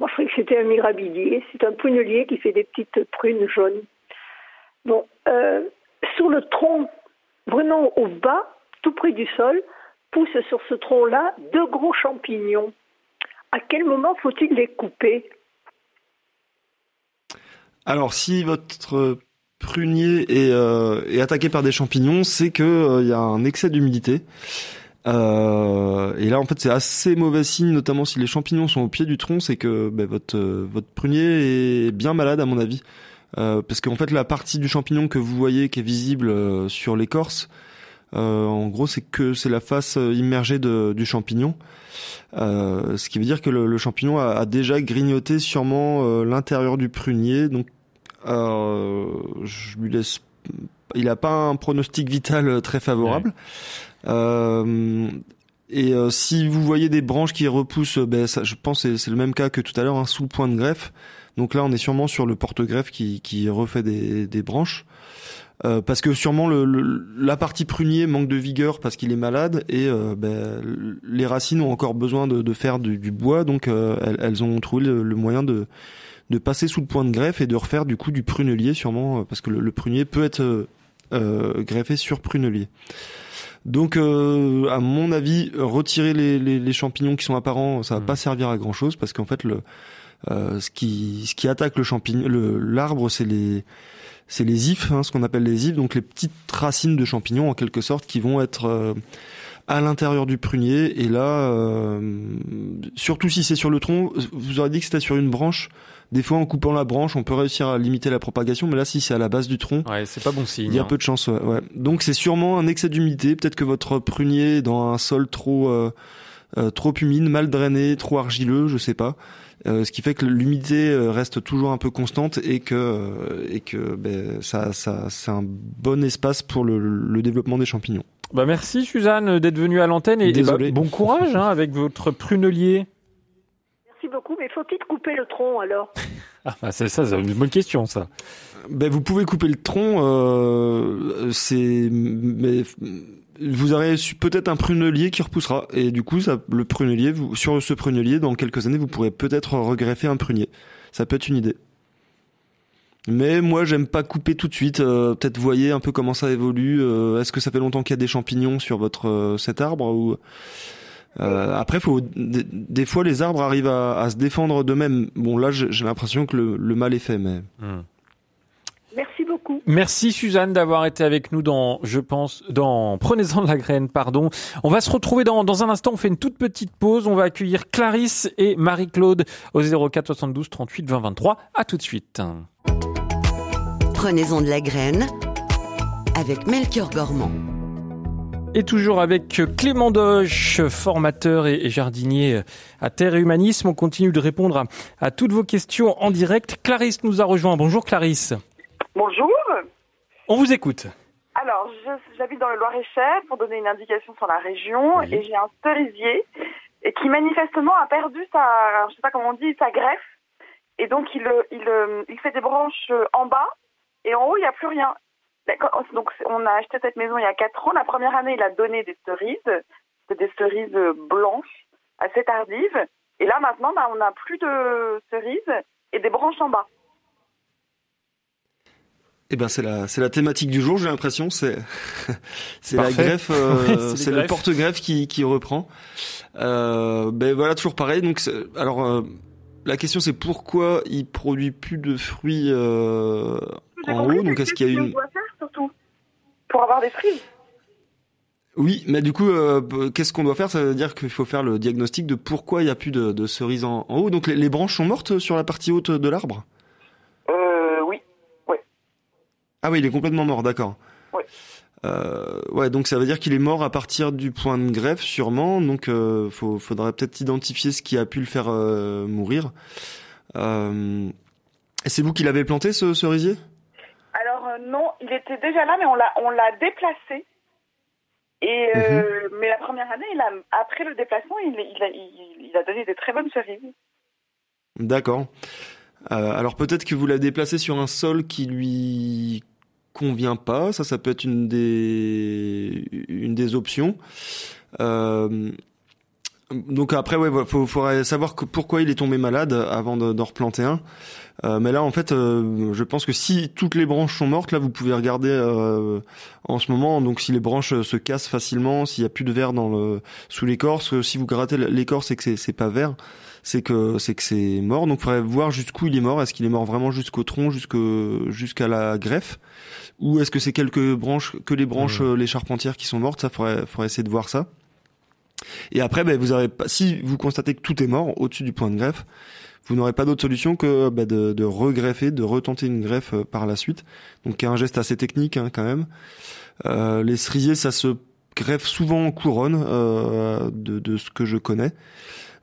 Moi, je croyais que c'était un mirabilier. C'est un prunelier qui fait des petites prunes jaunes. Bon, euh, sur le tronc, vraiment au bas, tout près du sol, poussent sur ce tronc-là deux gros champignons. À quel moment faut-il les couper? Alors, si votre prunier est, euh, est, attaqué par des champignons, c'est que il euh, y a un excès d'humidité. Euh, et là, en fait, c'est assez mauvais signe, notamment si les champignons sont au pied du tronc, c'est que ben, votre votre prunier est bien malade, à mon avis, parce qu'en fait, la partie du champignon que vous voyez, qui est visible sur l'écorce, en gros, c'est que c'est la face immergée de, du champignon, ce qui veut dire que le, le champignon a, a, déjà grignoté sûrement l'intérieur du prunier, donc je lui laisse. Il n'a pas un pronostic vital très favorable. Euh, et euh, si vous voyez des branches qui repoussent, ben ça, je pense que c'est le même cas que tout à l'heure, un hein, sous point de greffe. Donc là, on est sûrement sur le porte-greffe qui, qui refait des, des branches. Euh, parce que sûrement le, le, la partie prunier manque de vigueur parce qu'il est malade et euh, ben, les racines ont encore besoin de, de faire du, du, bois, donc euh, elles, elles, ont trouvé le, le, moyen de, de passer sous le point de greffe et de refaire du coup du prunelier sûrement parce que le, le prunier peut être greffé sur prunelier. Donc, euh, à mon avis, retirer les, les, les, champignons qui sont apparents, ça va mmh. pas servir à grand chose parce qu'en fait, le, euh, ce qui ce qui attaque le champignon, l'arbre, c'est les c'est les ifs, hein, ce qu'on appelle les ifs, donc les petites racines de champignons en quelque sorte qui vont être euh, à l'intérieur du prunier. Et là, euh, surtout si c'est sur le tronc, vous aurez dit que c'était sur une branche. Des fois, en coupant la branche, on peut réussir à limiter la propagation, mais là, si c'est à la base du tronc, ouais, c'est pas bon signe. Il y a hein. peu de chance. Ouais, ouais. Donc, c'est sûrement un excès d'humidité. Peut-être que votre prunier est dans un sol trop euh, euh, trop humide, mal drainé, trop argileux, je sais pas. Euh, ce qui fait que l'humidité reste toujours un peu constante et que et que ben, ça, ça c'est un bon espace pour le, le développement des champignons. Bah merci Suzanne d'être venue à l'antenne et, et bah, bon courage hein, avec votre prunelier. Merci beaucoup, mais faut-il couper le tronc alors? Ah bah c'est ça, c'est une bonne question ça. Ben vous pouvez couper le tronc, euh, c'est mais vous aurez peut-être un prunelier qui repoussera et du coup ça, le prunelier vous, sur ce prunelier dans quelques années vous pourrez peut-être regreffer un prunier. Ça peut être une idée. Mais moi, j'aime pas couper tout de suite. Euh, Peut-être voyez un peu comment ça évolue. Euh, Est-ce que ça fait longtemps qu'il y a des champignons sur votre euh, cet arbre ou après, faut des, fois les arbres arrivent à, se défendre d'eux-mêmes. Bon, là, j'ai l'impression que le, mal est fait, mais. Mmh. Merci beaucoup. Merci Suzanne d'avoir été avec nous dans, je pense, dans Prenez-en de la graine, pardon. On va se retrouver dans, dans un instant. On fait une toute petite pause. On va accueillir Clarisse et Marie-Claude au 04 72 38 20 23. À tout de suite. Prenez-en de la graine avec Melchior Gormand. Et toujours avec Clément Doche, formateur et jardinier à Terre et Humanisme. On continue de répondre à, à toutes vos questions en direct. Clarisse nous a rejoint. Bonjour Clarisse. Bonjour. On vous écoute. Alors, j'habite dans le Loir-et-Cher pour donner une indication sur la région oui. et j'ai un cerisier et qui manifestement a perdu sa, je sais pas comment on dit, sa greffe et donc il, il, il fait des branches en bas et en haut il n'y a plus rien. Donc on a acheté cette maison il y a quatre ans. La première année il a donné des cerises, des cerises blanches assez tardives et là maintenant bah, on n'a plus de cerises et des branches en bas. Eh ben c'est la c'est la thématique du jour, j'ai l'impression. C'est c'est la greffe euh, c'est le porte-greffe qui qui reprend. Euh, ben voilà toujours pareil. Donc alors euh, la question c'est pourquoi il produit plus de fruits euh, en haut? Donc est-ce qu'il y a une faire, surtout pour avoir des fruits? Oui, mais du coup, euh, qu'est-ce qu'on doit faire? Ça veut dire qu'il faut faire le diagnostic de pourquoi il n'y a plus de, de cerises en, en, haut. Donc les, les, branches sont mortes sur la partie haute de l'arbre? Ah oui, il est complètement mort, d'accord. Ouais. Euh, ouais, donc ça veut dire qu'il est mort à partir du point de greffe, sûrement. Donc, euh, faut, faudrait peut-être identifier ce qui a pu le faire euh, mourir. Euh, c'est vous qui l'avez planté, ce cerisier Alors non, il était déjà là, mais on l'a, on l'a déplacé. Et mhm. mais la première année, il a, après le déplacement, il, il, a, il, il a donné des très bonnes cerises. D'accord. alors peut-être que vous l'avez déplacé sur un sol qui lui convient pas. Ça, ça peut être une des une des options. Euh, donc après, ouais, faut, faudrait savoir que pourquoi il est tombé malade avant d'en replanter un. Euh, mais là, en fait, euh, je pense que si toutes les branches sont mortes, là, vous pouvez regarder euh, en ce moment. Donc, si les branches se cassent facilement, s'il y a plus de verre dans le sous l'écorce, si vous grattez l'écorce et que c'est pas vert, c'est que c'est que c'est mort. Donc, il faudrait voir jusqu'où il est mort. Est-ce qu'il est mort vraiment jusqu'au tronc, jusqu'à la greffe? Ou est-ce que c'est quelques branches, que les branches, mmh. les charpentières qui sont mortes? Ça, faudrait, faudrait essayer de voir ça. Et après, ben, vous avez pas, si vous constatez que tout est mort au-dessus du point de greffe, vous n'aurez pas d'autre solution que ben, de, de regreffer, de retenter une greffe euh, par la suite. Donc, un geste assez technique hein, quand même. Euh, les cerisiers, ça se greffe souvent en couronne, euh, de, de, ce que je connais.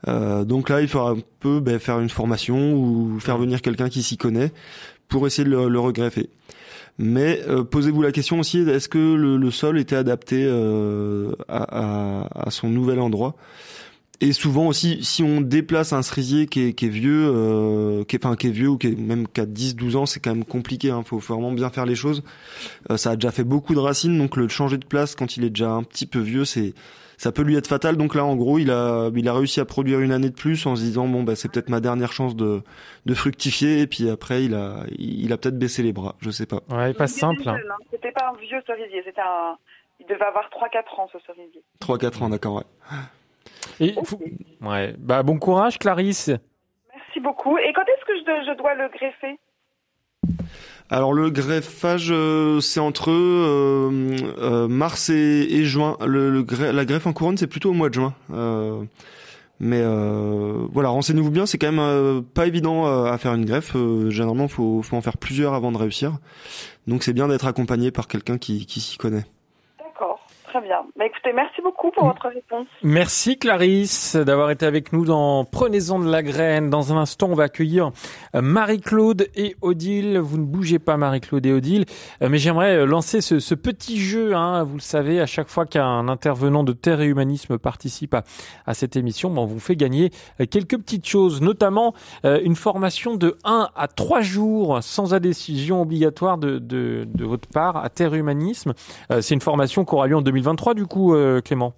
Euh, donc là, il faudra un peu ben, faire une formation ou faire venir quelqu'un qui s'y connaît pour essayer de le, le regreffer. Mais euh, posez-vous la question aussi, est-ce que le, le, sol était adapté euh, à, à, à, son nouvel endroit? Et souvent aussi, si on déplace un cerisier qui est, qui est vieux, euh, qui est, enfin qui est vieux ou qui est même qu'à 10-12 ans, c'est quand même compliqué. Hein, faut, vraiment bien faire les choses. Euh, ça a déjà fait beaucoup de racines, donc le changer de place quand il est déjà un petit peu vieux, c'est ça peut lui être fatal. Donc là, en gros, il a, il a réussi à produire une année de plus en se disant bon, bah, c'est peut-être ma dernière chance de, de fructifier. Et puis après, il a, il a peut-être baissé les bras. Je sais pas. Ouais, pas simple. Hein. Hein. C'était pas un vieux cerisier. C'était un, il devait avoir 3-4 ans ce cerisier. 3-4 ans, d'accord, ouais. Et okay. ouais, bah bon courage, Clarisse. Merci beaucoup. Et quand est-ce que je, je dois le greffer? Alors le greffage, euh, c'est entre euh, euh, mars et, juin. La greffe en couronne, c'est plutôt au mois de juin. Mais voilà, renseignez-vous bien, c'est quand même pas évident à faire une greffe. généralement, faut, faut en faire plusieurs avant de réussir. Donc c'est bien d'être accompagné par quelqu'un qui s'y connaît. Très bien. Bah, écoutez, merci beaucoup pour votre réponse. Merci Clarisse d'avoir été avec nous dans Prenez-en de la graine. Dans un instant, on va accueillir euh, Marie-Claude et Odile. Vous ne bougez pas Marie-Claude et Odile, euh, mais j'aimerais euh, lancer ce, petit jeu. Hein. Vous le savez, à chaque fois qu'un intervenant de Terre et Humanisme participe à, cette émission, ben, on vous fait gagner quelques petites choses, notamment une formation de 1 à 3 jours sans adhésion obligatoire de, votre part à Terre et Humanisme. C'est une formation qui aura lieu en 2020 2023 du coup, euh, Clément?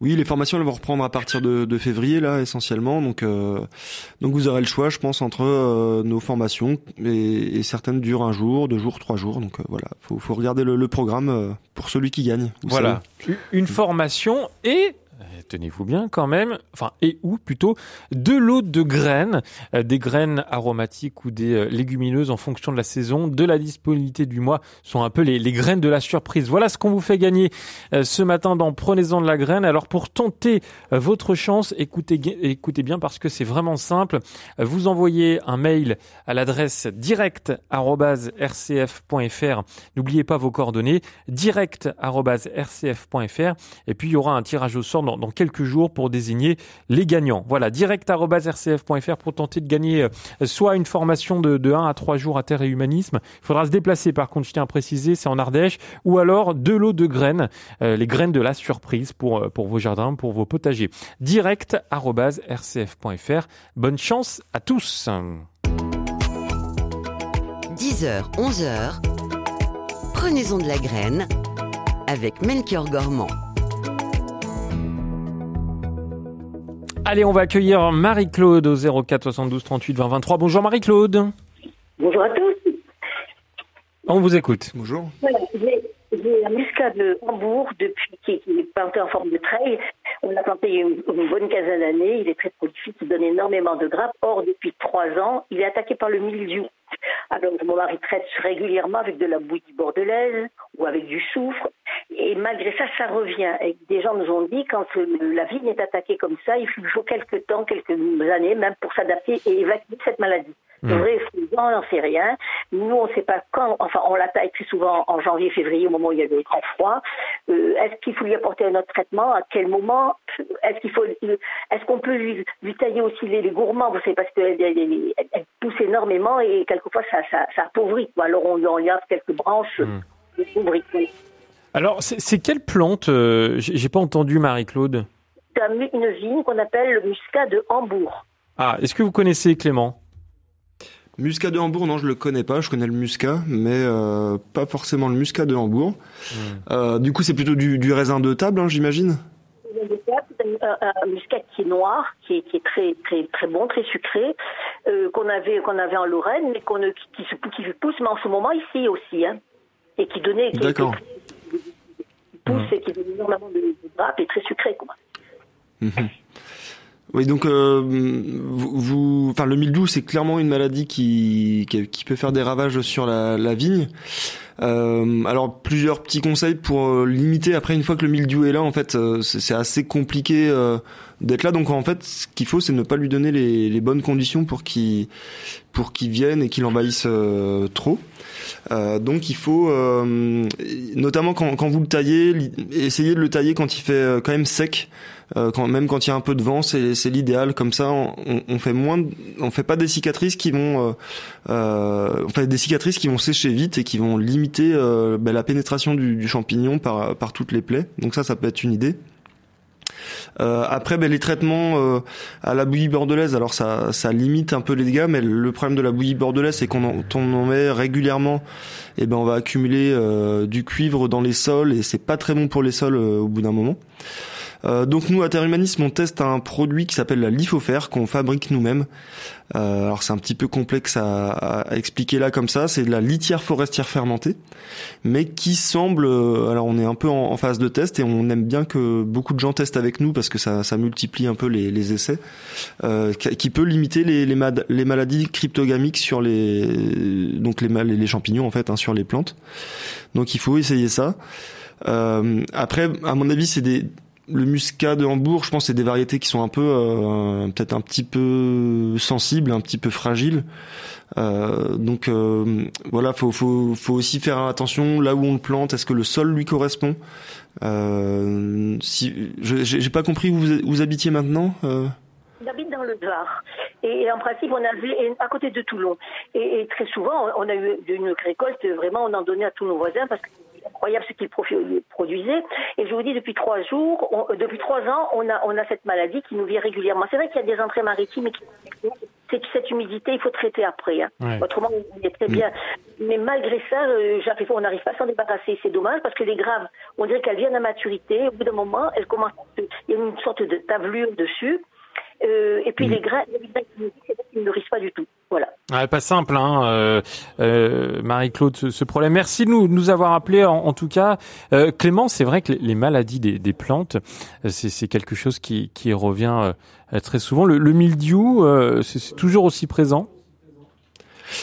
Oui, les formations elles vont reprendre à partir de, de février là essentiellement. Donc euh, donc vous aurez le choix, je pense, entre euh, nos formations et, et, certaines durent un jour, deux jours, trois jours. Donc euh, voilà, faut faut regarder le, le programme pour celui qui gagne. Voilà, savez. une formation et tenez-vous bien quand même, enfin et ou plutôt de l'eau de graines, euh, des graines aromatiques ou des euh, légumineuses en fonction de la saison, de la disponibilité du mois, sont un peu les, graines de la surprise. Voilà ce qu'on vous fait gagner euh, ce matin dans Prenez-en de la graine. Alors pour tenter votre chance, écoutez, bien parce que c'est vraiment simple. Vous envoyez un mail à l'adresse direct@rcf.fr. N'oubliez pas vos coordonnées direct@rcf.fr et puis il y aura un tirage au sort dans, dans jours pour désigner les gagnants. Voilà, direct.rcf.fr pour tenter de gagner euh, soit une formation de, de 1 à 3 jours à terre et humanisme. Il faudra se déplacer, par contre, je tiens à préciser, c'est en Ardèche, ou alors de l'eau de graines, euh, les graines de la surprise pour, euh, pour vos jardins, pour vos potagers. Direct.rcf.fr. Bonne chance à tous. 10h, 11h. Prenez-en de la graine avec Melchior Gormand. Allez, on va accueillir Marie-Claude au 04 72 38 20 23. Bonjour Marie-Claude. Bonjour à tous. On vous écoute. Bonjour. Voilà, j'ai un muscat de Hambourg depuis qui, qui est planté en forme de treille. On l'a planté il y a une, une bonne quinzaine d'années. Il est très prolifique, il donne énormément de grappes. Or, depuis trois ans, il est attaqué par le mildiou. Alors, mon mari traite régulièrement avec de la bouillie bordelaise ou avec du soufre. Et malgré ça, ça revient. Et des gens nous ont dit, quand euh, la vigne est attaquée comme ça, il faut quelques temps, quelques années, même pour s'adapter et évacuer cette maladie. Le Mm. vrai on n'en sait rien. Nous, on ne sait pas quand, enfin, on l'attaque très souvent en janvier, février, au moment où il y a le grand froid. Euh, est-ce qu'il faut lui apporter un autre traitement? À quel moment? Est-ce qu'il faut, est-ce qu'on peut lui, lui tailler aussi les, les gourmands? Vous savez, parce qu'elle elle, elle- elle pousse énormément et quelquefois ça, ça, ça appauvrit. quoi. Alors on lui enlève quelques branches, Mm. Alors, c'est quelle plante euh, J'ai pas entendu Marie-Claude. C'est un- une vigne qu'on appelle le muscat de Hambourg. Ah, est-ce que vous connaissez Clément? Muscat de Hambourg, non, je le connais pas. Je connais le muscat, mais euh, pas forcément le muscat de Hambourg. Euh, du coup, c'est plutôt du, du raisin de table, hein, j'imagine? C'est un, muscat qui est noir, qui est, qui est très très très bon, très sucré, euh, qu'on avait qu'on avait en Lorraine, mais qu'on qui, qui, se- qui pousse, mais en ce moment ici aussi, hein, et qui donnait, qui, D'accord. qui pousse et qui donne énormément de, de grappes et très sucré, quoi. Mhm. Oui, donc euh, vous, enfin le mildiou, c'est clairement une maladie qui, qui qui peut faire des ravages sur la, la vigne. Euh, alors plusieurs petits conseils pour euh, limiter. Après, une fois que le mildiou est là, en fait, euh, c'est assez compliqué euh, d'être là. Donc en fait, ce qu'il faut, c'est ne pas lui donner les, les bonnes conditions pour qu'il pour qu'il vienne et qu'il envahisse euh, trop. Donc il faut, notamment quand, quand vous le taillez, essayez de le tailler quand il fait quand même sec. Euh, quand, même quand il y a un peu de vent, c'est c'est l'idéal. Comme ça, on, on fait moins, on fait pas des cicatrices qui vont, euh, euh, on fait des cicatrices qui vont sécher vite et qui vont limiter ben, la pénétration du, du champignon par par toutes les plaies. Donc ça, ça peut être une idée. Euh, après, ben, les traitements euh, à la bouillie bordelaise, alors ça, ça limite un peu les dégâts, mais le problème de la bouillie bordelaise, c'est qu'on en, on en met régulièrement, et ben on va accumuler euh, du cuivre dans les sols, et c'est pas très bon pour les sols au bout d'un moment. Euh, donc nous à Terre Humanisme on teste un produit qui s'appelle la lithofère qu'on fabrique nous-mêmes. Euh, alors c'est un petit peu complexe à, à expliquer là comme ça. C'est de la litière forestière fermentée, mais qui semble. euh, alors on est un peu en, en phase de test et on aime bien que beaucoup de gens testent avec nous parce que ça, ça multiplie un peu les, les essais, euh, qui peut limiter les, les, maladies cryptogamiques sur les donc les, les champignons en fait hein, sur les plantes. Donc il faut essayer ça. Euh, après, à mon avis, c'est des le muscat de Hambourg, je pense, c'est des variétés qui sont un peu, euh, peut-être un petit peu sensibles, un petit peu fragiles. Euh, donc euh, voilà, faut, faut, aussi faire attention là où on le plante. Est-ce que le sol lui correspond? Si, je- j'ai pas compris où vous, habitiez maintenant. J'habite dans le Var. Et en principe, on avait à côté de Toulon. Et, et très souvent, on a eu une récolte, vraiment, on en donnait à tous nos voisins parce que incroyable ce qu'ils profi- produisaient. Et je vous dis, depuis trois jours, on- euh, depuis trois ans, on a, on a cette maladie qui nous vient régulièrement. C'est vrai qu'il y a des entrées maritimes et qui c'est cette humidité, il faut traiter après. hein. Ouais. Autrement, on est très bien. Mais malgré ça, euh, j'arrive- on n'arrive pas à s'en débarrasser. C'est dommage parce que les graves, on dirait qu'elles viennent à maturité. Au bout d'un moment, elles commencent, il y a une sorte de tablure dessus. Euh, et puis les grains, il y a des grains qui nourrissent, et d'autres qui ne nourrissent pas du tout. Voilà. Ouais, pas simple, hein, euh, euh, Marie-Claude, ce, ce problème. Merci de nous, de nous avoir appelé en, en tout cas. Euh, Clément, c'est vrai que les, les maladies des, des plantes, euh, c'est c'est quelque chose qui, qui revient euh, très souvent. Le, le mildiou, euh, c'est c'est toujours aussi présent.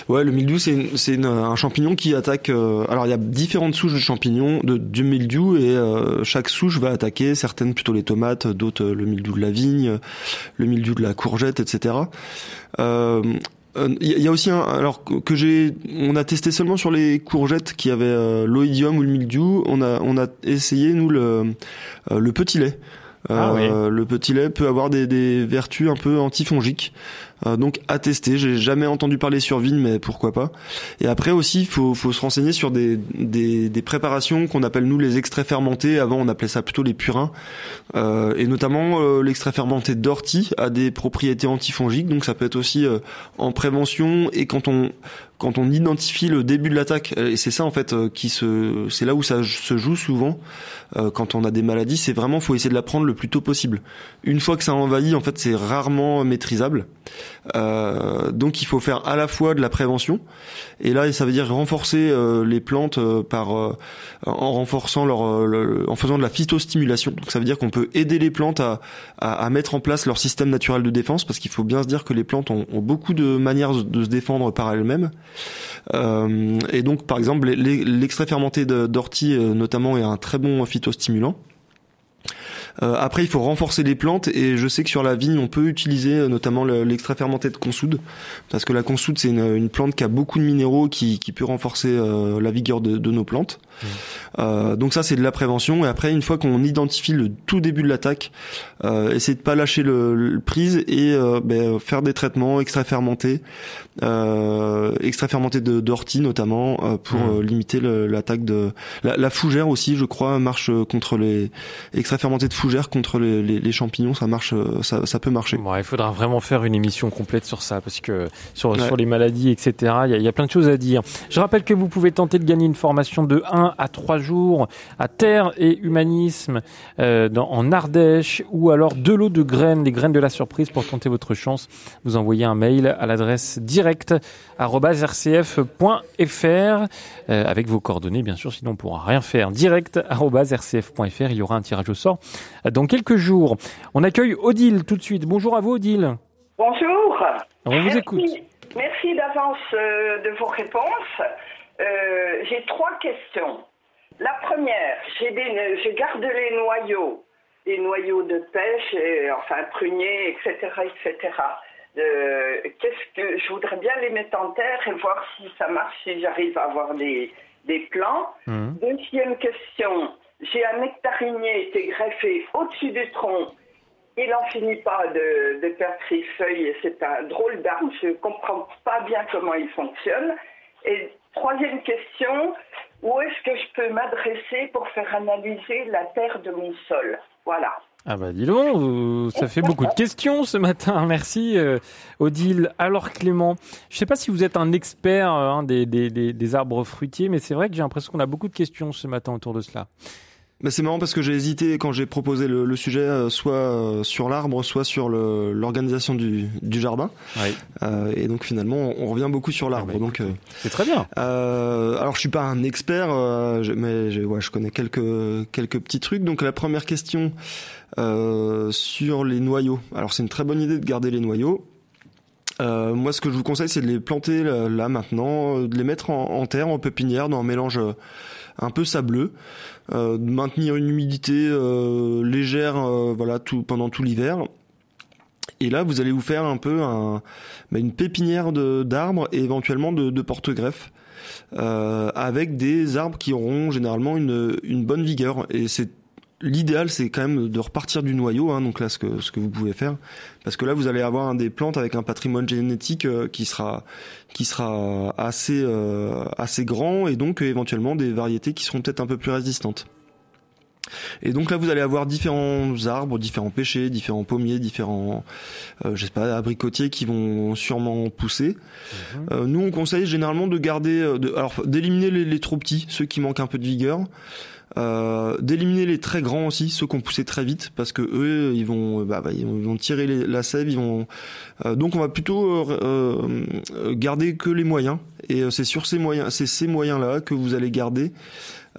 Ouais, le mildiou, c'est c'est une- un champignon qui attaque. euh, alors, il y a différentes souches de champignons, de, du mildiou, et euh, chaque souche va attaquer certaines plutôt les tomates, d'autres euh, le mildiou de la vigne, le mildiou de la courgette, etc. Euh, euh, Il y a aussi un, alors que j'ai, on a testé seulement sur les courgettes qui avaient euh, l'oïdium ou le mildiou. On a, on a essayé nous le, euh, le petit lait. Ah oui. Le petit lait peut avoir des, des vertus un peu antifongiques. Euh, donc à tester. J'ai jamais entendu parler sur vigne, mais pourquoi pas. Et après aussi, faut, faut se renseigner sur des, des, des préparations qu'on appelle nous les extraits fermentés. Avant, on appelait ça plutôt les purins. Euh, et notamment euh, l'extrait fermenté d'ortie a des propriétés antifongiques. Donc ça peut être aussi euh, en prévention et quand on quand on identifie le début de l'attaque. Et c'est ça en fait euh, qui se c'est là où ça se joue souvent. Euh, quand on a des maladies, c'est vraiment faut essayer de la prendre le plus tôt possible. Une fois que ça envahit, en fait, c'est rarement maîtrisable. Euh, donc il faut faire à la fois de la prévention et là ça veut dire renforcer euh, les plantes euh, par en renforçant leur en faisant de la phytostimulation. Donc ça veut dire qu'on peut aider les plantes à, à, mettre en place leur système naturel de défense parce qu'il faut bien se dire que les plantes ont, ont beaucoup de manières de se défendre par elles-mêmes. Et donc par exemple l'extrait fermenté d'ortie notamment est un très bon phytostimulant. Euh, après, il faut renforcer les plantes et je sais que sur la vigne, on peut utiliser euh, notamment l'extrait fermenté de consoude parce que la consoude c'est une, plante qui a beaucoup de minéraux qui, peut renforcer euh, la vigueur de nos plantes. Euh, donc ça c'est de la prévention et après une fois qu'on identifie le tout début de l'attaque, euh, essayer de pas lâcher le, prise et euh, ben, faire des traitements extra fermentés, euh, extra fermentés de d'ortie notamment euh, pour mmh. limiter l'attaque de la, la, fougère aussi je crois marche contre les extra fermentés de fougère contre les, les, les, champignons ça marche ça, ça peut marcher. Bon, il faudra vraiment faire une émission complète sur ça parce que sur, sur les maladies etc il y, y a plein de choses à dire. Je rappelle que vous pouvez tenter de gagner une formation de 1 à trois jours à Terre et Humanisme euh, dans, en Ardèche ou alors de l'eau de graines, les graines de la surprise pour tenter votre chance. Vous envoyez un mail à l'adresse direct@rcf.fr euh, avec vos coordonnées bien sûr, sinon on pourra rien faire. direct@rcf.fr, il y aura un tirage au sort dans quelques jours. On accueille Odile tout de suite. Bonjour à vous Odile. Bonjour. On vous écoute. Merci d'avance euh, de vos réponses. Euh, j'ai trois questions. La première, je garde les noyaux, les noyaux de pêche, et, enfin pruniers, etc., etc. Euh, qu'est-ce que je voudrais bien les mettre en terre et voir si ça marche, si j'arrive à avoir des, des plants. Mmh. Deuxième question, j'ai un nectarinier qui est greffé au-dessus du tronc. Il n'en finit pas de, de perdre ses feuilles. C'est un drôle d'arbre. Je ne comprends pas bien comment il fonctionne. Et Troisième question, où est-ce que je peux m'adresser pour faire analyser la terre de mon sol? Voilà. Ah bah dis donc, ça fait beaucoup de questions ce matin. Merci euh, Odile. Alors Clément, je ne sais pas si vous êtes un expert hein, des, des, des, arbres fruitiers, mais c'est vrai que j'ai l'impression qu'on a beaucoup de questions ce matin autour de cela. Mais c'est marrant parce que j'ai hésité quand j'ai proposé le, le, sujet, euh, soit euh, sur l'arbre, soit sur l'organisation du, du, jardin. Oui. Euh, et donc finalement, on revient beaucoup sur l'arbre. Ah bah, donc euh, c'est très bien. alors je suis pas un expert, mais ouais, je connais quelques quelques petits trucs. Donc la première question sur les noyaux. Alors c'est une très bonne idée de garder les noyaux. Euh, moi, ce que je vous conseille, c'est de les planter là, maintenant, de les mettre en, en, terre, en pépinière, dans un mélange un peu sableux, euh, maintenir une humidité euh, légère euh, voilà pendant tout l'hiver. Et là, vous allez vous faire un peu un, bah, une pépinière d'arbres et éventuellement de, de porte-greffes. Euh, avec des arbres qui auront généralement une, une bonne vigueur. Et c'est l'idéal, c'est quand même de repartir du noyau. Hein, donc là, ce que ce que vous pouvez faire, parce que là, vous allez avoir des plantes avec un patrimoine génétique euh, qui sera qui sera assez euh, assez grand et donc éventuellement des variétés qui seront peut-être un peu plus résistantes. Et donc là, vous allez avoir différents arbres, différents pêchers, différents pommiers, différents, euh, je sais pas, abricotiers qui vont sûrement pousser. Mhm. Euh, nous, on conseille généralement de garder, de, alors d'éliminer les, les, trop petits, ceux qui manquent un peu de vigueur. Euh, d'éliminer les très grands aussi, ceux qui ont poussé très vite, parce que eux, ils vont, bah, bah ils vont tirer la sève, ils vont. Euh, donc, on va plutôt euh, garder que les moyens, et c'est sur ces moyens, c'est ces moyens-là que vous allez garder.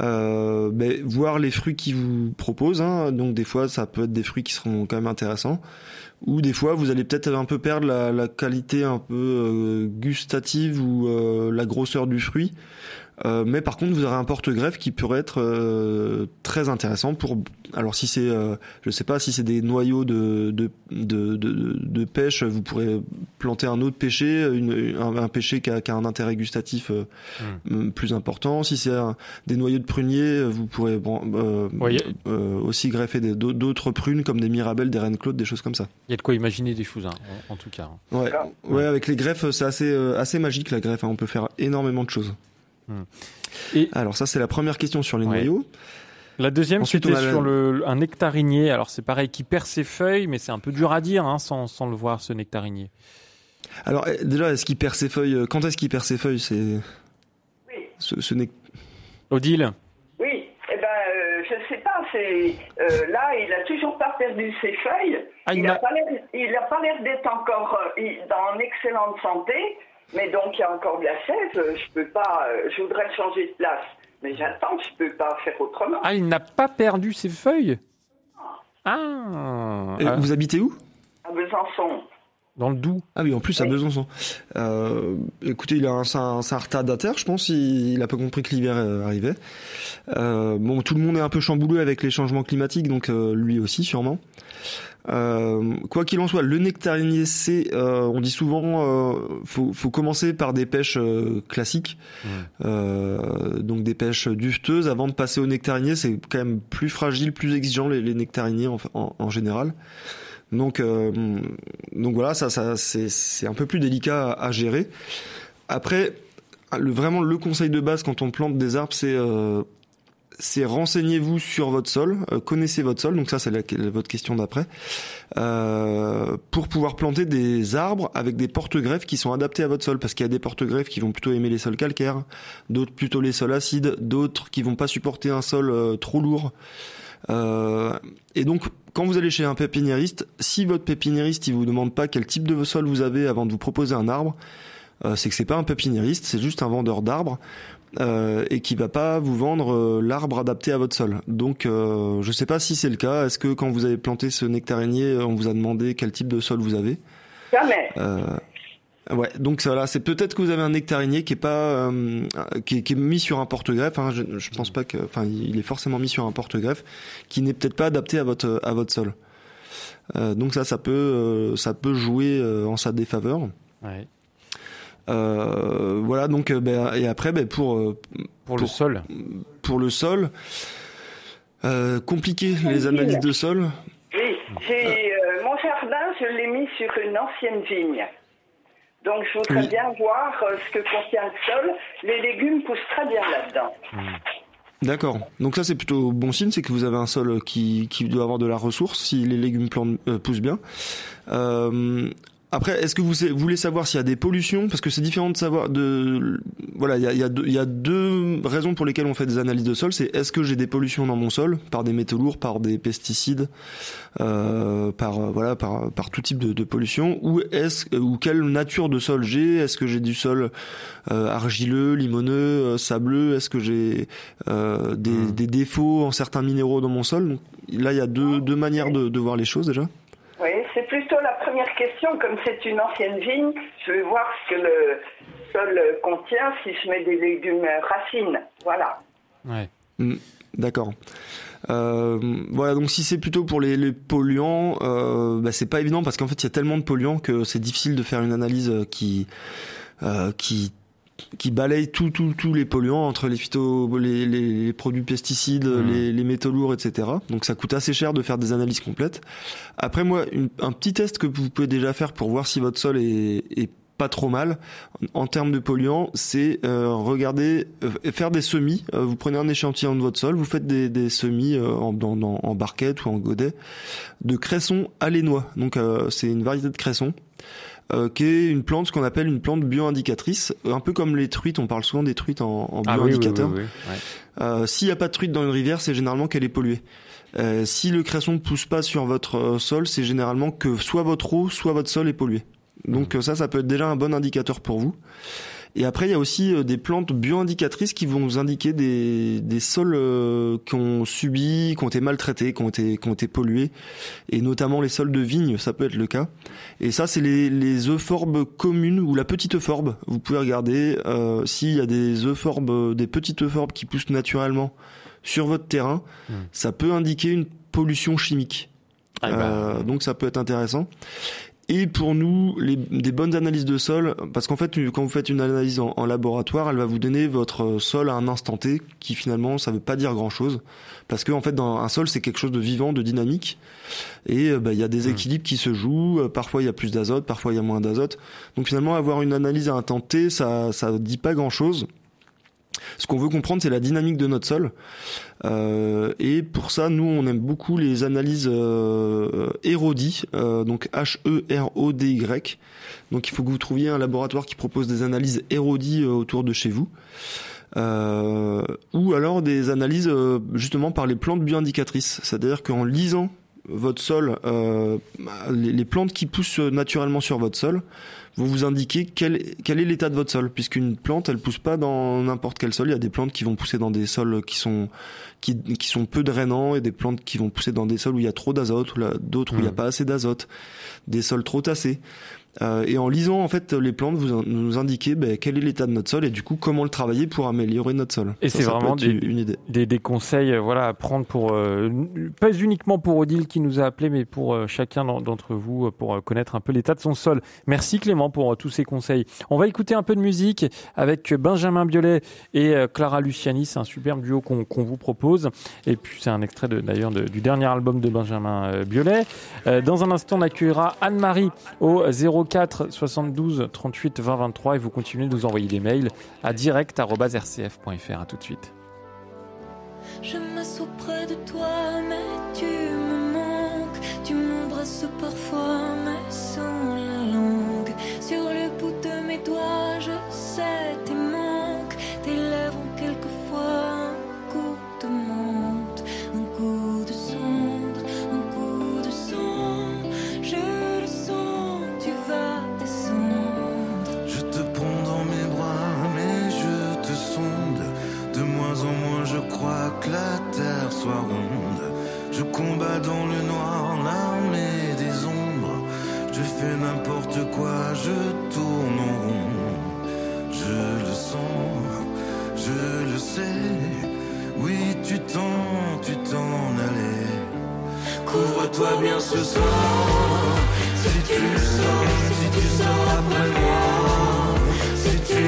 Euh, ben, voir les fruits qu'ils vous proposent. Hein. Donc des fois, ça peut être des fruits qui seront quand même intéressants. Ou des fois, vous allez peut-être un peu perdre la, la qualité un peu gustative ou la grosseur du fruit. Euh, mais par contre, vous aurez un porte-greffe qui pourrait être euh, très intéressant pour. Alors, si c'est, euh, je sais pas, si c'est des noyaux de de, de, de, de, pêche, vous pourrez planter un autre pêcher, une, un, un, pêcher qui a, qui a, un intérêt gustatif hmm. plus important. Si c'est des noyaux de prunier, vous pourrez bon, aussi greffer d'autres prunes comme des mirabelles, des reines claudes, des choses comme ça. Il y a de quoi imaginer des choses, hein, en, tout cas. Ouais, ouais, avec les greffes, c'est assez assez magique la greffe. Hein, on peut faire énormément de choses. Hmm. Et alors ça c'est la première question sur les noyaux. La deuxième, c'était sur le, un nectarinier. Alors c'est pareil, qui perd ses feuilles, mais c'est un peu dur à dire hein, sans, sans, le voir, ce nectarinier. Alors eh, déjà, est-ce qu'il perd ses feuilles euh, Quand est-ce qu'il perd ses feuilles C'est oui. ce, ce Odile Oui, eh ben, euh, je sais pas. C'est euh, là, il a toujours pas perdu ses feuilles. Ah, il n'a pas l'air, il a pas l'air d'être encore euh, dans excellente santé. Mais donc il y a encore de la chaise. euh, Je peux pas. euh, je voudrais changer de place, mais j'attends. Je peux pas faire autrement. Ah, il n'a pas perdu ses feuilles Ah, Et ah, Vous habitez où? À Besançon. Dans le Doubs. Ah oui, en plus à Oui. Besançon. Euh, écoutez, il a un, un, retardataire, je pense. Il, il a pas compris que l'hiver euh, arrivait. Euh, bon, tout le monde est un peu chamboulé avec les changements climatiques, donc euh, lui aussi sûrement. Euh, quoi qu'il en soit, le nectarinier, c'est, euh, on dit souvent, euh, faut, faut commencer par des pêches euh, classiques, Euh, donc des pêches dufteuses, avant de passer au nectarinier. C'est quand même plus fragile, plus exigeant les, les nectariniers en, en, en général. Donc, euh, donc voilà, ça, ça c'est, c'est un peu plus délicat à, à gérer. Après, le, vraiment le conseil de base quand on plante des arbres, c'est euh, c'est renseignez-vous sur votre sol, euh, connaissez votre sol. Donc ça, c'est votre question d'après, euh, pour pouvoir planter des arbres avec des porte-greffes qui sont adaptés à votre sol, parce qu'il y a des porte-greffes qui vont plutôt aimer les sols calcaires, d'autres plutôt les sols acides, d'autres qui vont pas supporter un sol euh, trop lourd. Et donc, quand vous allez chez un pépiniériste, si votre pépiniériste il vous demande pas quel type de sol vous avez avant de vous proposer un arbre, c'est que c'est pas un pépiniériste, c'est juste un vendeur d'arbres euh, et qui va pas vous vendre euh, l'arbre adapté à votre sol. Donc, euh, je sais pas si c'est le cas. Est-ce que quand vous avez planté ce nectarinier, on vous a demandé quel type de sol vous avez? Jamais. euh, Ouais, donc voilà, c'est peut-être que vous avez un nectarinier qui est pas euh, qui, est, qui est mis sur un porte-greffe. Hein, je, je pense pas que, enfin, il est forcément mis sur un porte-greffe qui n'est peut-être pas adapté à votre à votre sol. Euh, donc ça, ça peut euh, ça peut jouer euh, en sa défaveur. Ouais. Euh, voilà, donc euh, ben, et après, ben, pour euh, Pour, le sol. pour le sol, euh, compliqué les analyses de sol. Oui, j'ai euh, mon jardin, je l'ai mis sur une ancienne vigne. Donc je voudrais Oui. bien voir euh, ce que contient le sol. Les légumes poussent très bien là-dedans. D'accord. Donc ça c'est plutôt bon signe, c'est que vous avez un sol qui, qui doit avoir de la ressource si les légumes plantent, euh, poussent bien. Euh, après, est-ce que vous, voulez savoir s'il y a des pollutions? Parce que c'est différent de savoir. De, voilà, il y a, il y, a deux- il y a deux raisons pour lesquelles on fait des analyses de sol. C'est est-ce que j'ai des pollutions dans mon sol par des métaux lourds, par des pesticides, euh, par euh, voilà, par, par tout type de, de pollution, ou est-ce ou quelle nature de sol j'ai? Est-ce que j'ai du sol euh, argileux, limoneux, euh, sableux? Est-ce que j'ai euh, des, Hmm. des défauts en certains minéraux dans mon sol? Donc, Là, il y a deux, deux manières de, de voir les choses déjà. Oui, c'est plutôt la première question. Comme c'est une ancienne vigne, je vais voir ce que le sol contient si je mets des légumes racines. Voilà. Ouais. D'accord. Euh, voilà, donc si c'est plutôt pour les, les polluants, euh, bah, c'est pas évident parce qu'en fait il y a tellement de polluants que c'est difficile de faire une analyse euh, qui euh, qui qui balaye tout, tout, tous les polluants entre les phyto, les, les, les produits pesticides, Mhm. les, les métaux lourds, etc. Donc ça coûte assez cher de faire des analyses complètes. Après moi, une- un petit test que vous pouvez déjà faire pour voir si votre sol est, est pas trop mal en, en termes de polluants, c'est euh, regarder, euh, faire des semis. Euh, vous prenez un échantillon de votre sol, vous faites des, des semis euh, en, dans- dans- en barquette ou en godet de cresson alénois. Donc euh, c'est une variété de cresson euh, qui est une plante, ce qu'on appelle une plante bioindicatrice, un peu comme les truites. On parle souvent des truites en, en Ah oui, oui, oui, bioindicateur. Euh, S'il n'y a pas de truite dans une rivière, c'est généralement qu'elle est polluée. Euh, si le cresson ne pousse pas sur votre euh, sol, c'est généralement que soit votre eau, soit votre sol est pollué. Donc euh, ça, ça peut être déjà un bon indicateur pour vous. Et après, il y a aussi euh, des plantes bioindicatrices qui vont vous indiquer des, des sols euh, qui ont subi, qui ont été maltraités, qui ont été, qui ont été pollués, et notamment les sols de vigne, ça peut être le cas. Et ça, c'est les, les euphorbes communes ou la petite euphorbe. Vous pouvez regarder euh, s'il y a des euphorbes, des petites euphorbes qui poussent naturellement sur votre terrain. Hmm. Ça peut indiquer une pollution chimique. Ah bah, Euh, donc ça peut être intéressant. Et pour nous, les, des bonnes analyses de sol, parce qu'en fait, quand vous faites une analyse en, en laboratoire, elle va vous donner votre sol à un instant T, qui finalement, ça veut pas dire grand-chose, parce que en fait, dans un sol, c'est quelque chose de vivant, de dynamique, et euh, bah, il y a des Hmm. équilibres qui se jouent. euh, Parfois, il y a plus d'azote, parfois il y a moins d'azote. Donc finalement, avoir une analyse à un temps T, ça, ça dit pas grand-chose. Ce qu'on veut comprendre, c'est la dynamique de notre sol. Euh, et pour ça, nous, on aime beaucoup les analyses euh, Erodi, euh, donc H-E-R-O-D-Y. Donc il faut que vous trouviez un laboratoire qui propose des analyses Erodi euh, autour de chez vous. Ou alors des analyses justement par les plantes bioindicatrices. C'est-à-dire qu'en lisant votre sol, les, plantes qui poussent naturellement sur votre sol vont vous indiquer quel, quel est l'état de votre sol, puisqu'une plante, elle pousse pas dans n'importe quel sol. Il y a des plantes qui vont pousser dans des sols qui sont qui, qui sont peu drainants et des plantes qui vont pousser dans des sols où il y a trop d'azote, ou d'autres où il n'y a mmh. pas assez d'azote, des sols trop tassés. Euh, et en lisant en fait les plantes, vous nous indiquez ben, quel est l'état de notre sol et du coup comment le travailler pour améliorer notre sol. Et c'est vraiment des, une idée. Des, des, conseils euh, voilà à prendre pour euh, pas uniquement pour Odile qui nous a appelé, mais pour chacun d'entre vous pour connaître un peu l'état de son sol. Merci Clément pour tous ces conseils. On va écouter un peu de musique avec Benjamin Biolay et Clara Luciani. C'est un superbe duo qu'on vous propose. Et puis c'est un extrait d'ailleurs du dernier album de Benjamin Biolay. Dans un instant, on accueillera Anne-Marie au 0 04 72 38 20 23 et vous continuez de nous envoyer des mails à direct.rcf.fr. À tout de suite. Je m'assois près de toi, mais tu me manques. Tu m'embrasses parfois, mais sans la langue. Sur le bout de mes doigts, je sais tes manques. Tes lèvres ont quelquefois que la terre soit ronde. Je combats dans le noir l'armée des ombres. Je fais n'importe quoi, je tourne en rond. Je le sens, je le sais. Oui, tu t'en, tu t'en allais. Couvre-toi bien ce soir. Si tu sors, si tu sors après moi. Si tu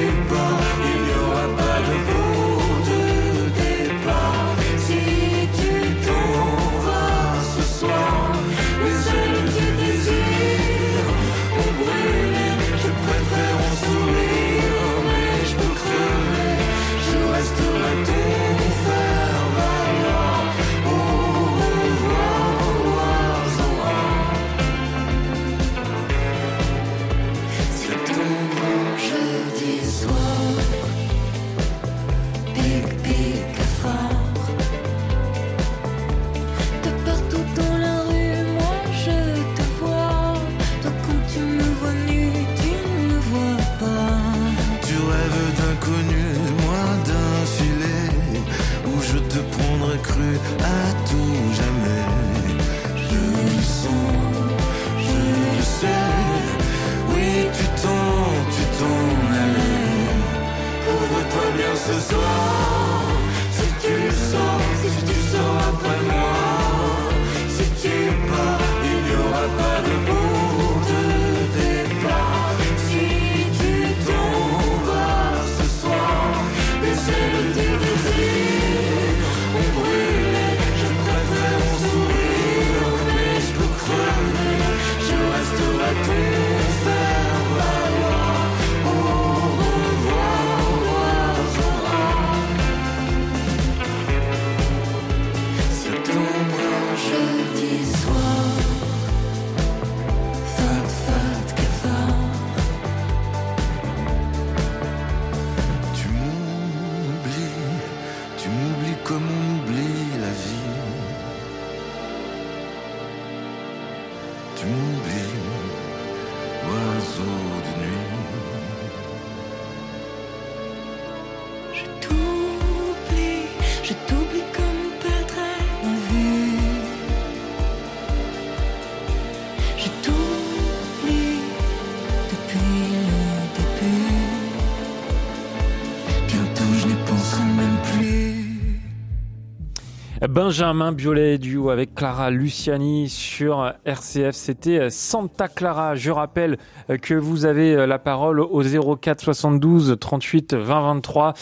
Benjamin Biolay duo avec Clara Luciani sur RCF. C'était Santa Clara. Je rappelle que vous avez la parole au 04 72 38 20 23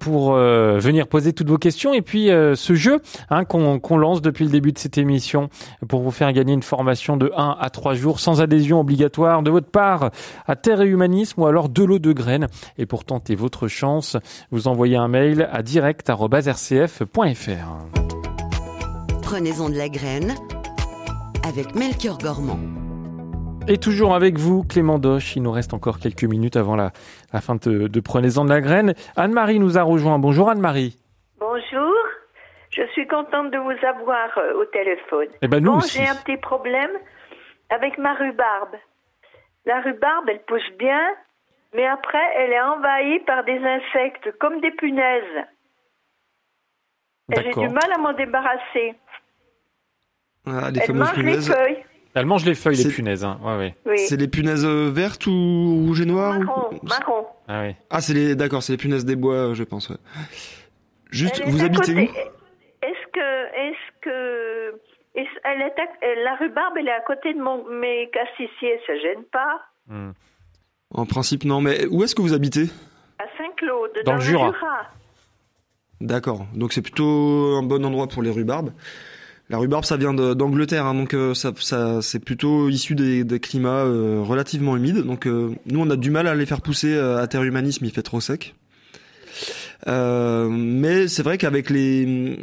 pour euh, venir poser toutes vos questions. Et puis euh, ce jeu hein, qu'on lance depuis le début de cette émission pour vous faire gagner une formation de 1 à 3 jours sans adhésion obligatoire de votre part à Terre et Humanisme ou alors de l'eau de graines. Et pour tenter votre chance, vous envoyez un mail à direct.rcf.fr. Prenez-en de la graine avec Melchior Gormand. Et toujours avec vous, Clément Doche. Il nous reste encore quelques minutes avant la, fin de, de Prenez-en de la graine. Anne-Marie nous a rejoint. Bonjour Anne-Marie. Bonjour. Je suis contente de vous avoir euh, au téléphone. Eh ben nous bon, j'ai un petit problème avec ma rhubarbe. La rhubarbe, elle pousse bien, mais après, elle est envahie par des insectes, comme des punaises. Et j'ai du mal à m'en débarrasser. Ah, les elle fameuses mange les punaises. feuilles. Elle mange les feuilles, les C'est- punaises. Hein. Ouais, ouais. Oui. C'est les punaises vertes ou rouges et noires ou- Marron, marron. Ah, ouais. Ah, c'est les, d'accord, c'est les punaises des bois, euh, je pense. ouais. Juste, Elle vous habitez côté. où? Est-ce que, est-ce que, est-ce- elle est à- la rhubarbe, elle est à côté de mon, mes cassissiers, ça gêne pas Hmm. En principe, non. Mais où est-ce que vous habitez? À Saint-Claude, Dans dans, le Jura. D'accord. Donc c'est plutôt un bon endroit pour les rhubarbes. La rhubarbe, ça vient d'Angleterre, hein, donc euh, ça, c'est plutôt issu des, climats euh, relativement humides. Donc euh, nous, on a du mal à les faire pousser à terre humanisme, il fait trop sec. Mais c'est vrai qu'avec les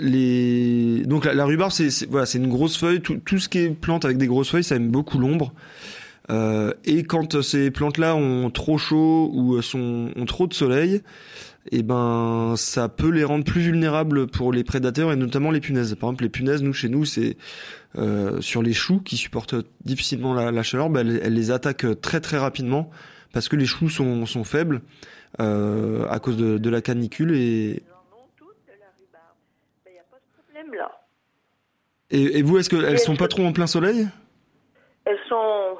les donc la, rhubarbe c'est voilà c'est une grosse feuille tout, tout ce qui est plante avec des grosses feuilles ça aime beaucoup l'ombre et quand ces plantes là ont trop chaud ou sont ont trop de soleil et ben ça peut les rendre plus vulnérables pour les prédateurs et notamment les punaises. Par exemple, les punaises, nous chez nous, c'est euh, sur les choux qui supportent difficilement la, la chaleur, ben, elles, elles les attaquent très très rapidement parce que les choux sont, sont faibles euh, à cause de, de la canicule et, et, et vous, est-ce qu'elles sont pas trop en plein soleil? Elles sont,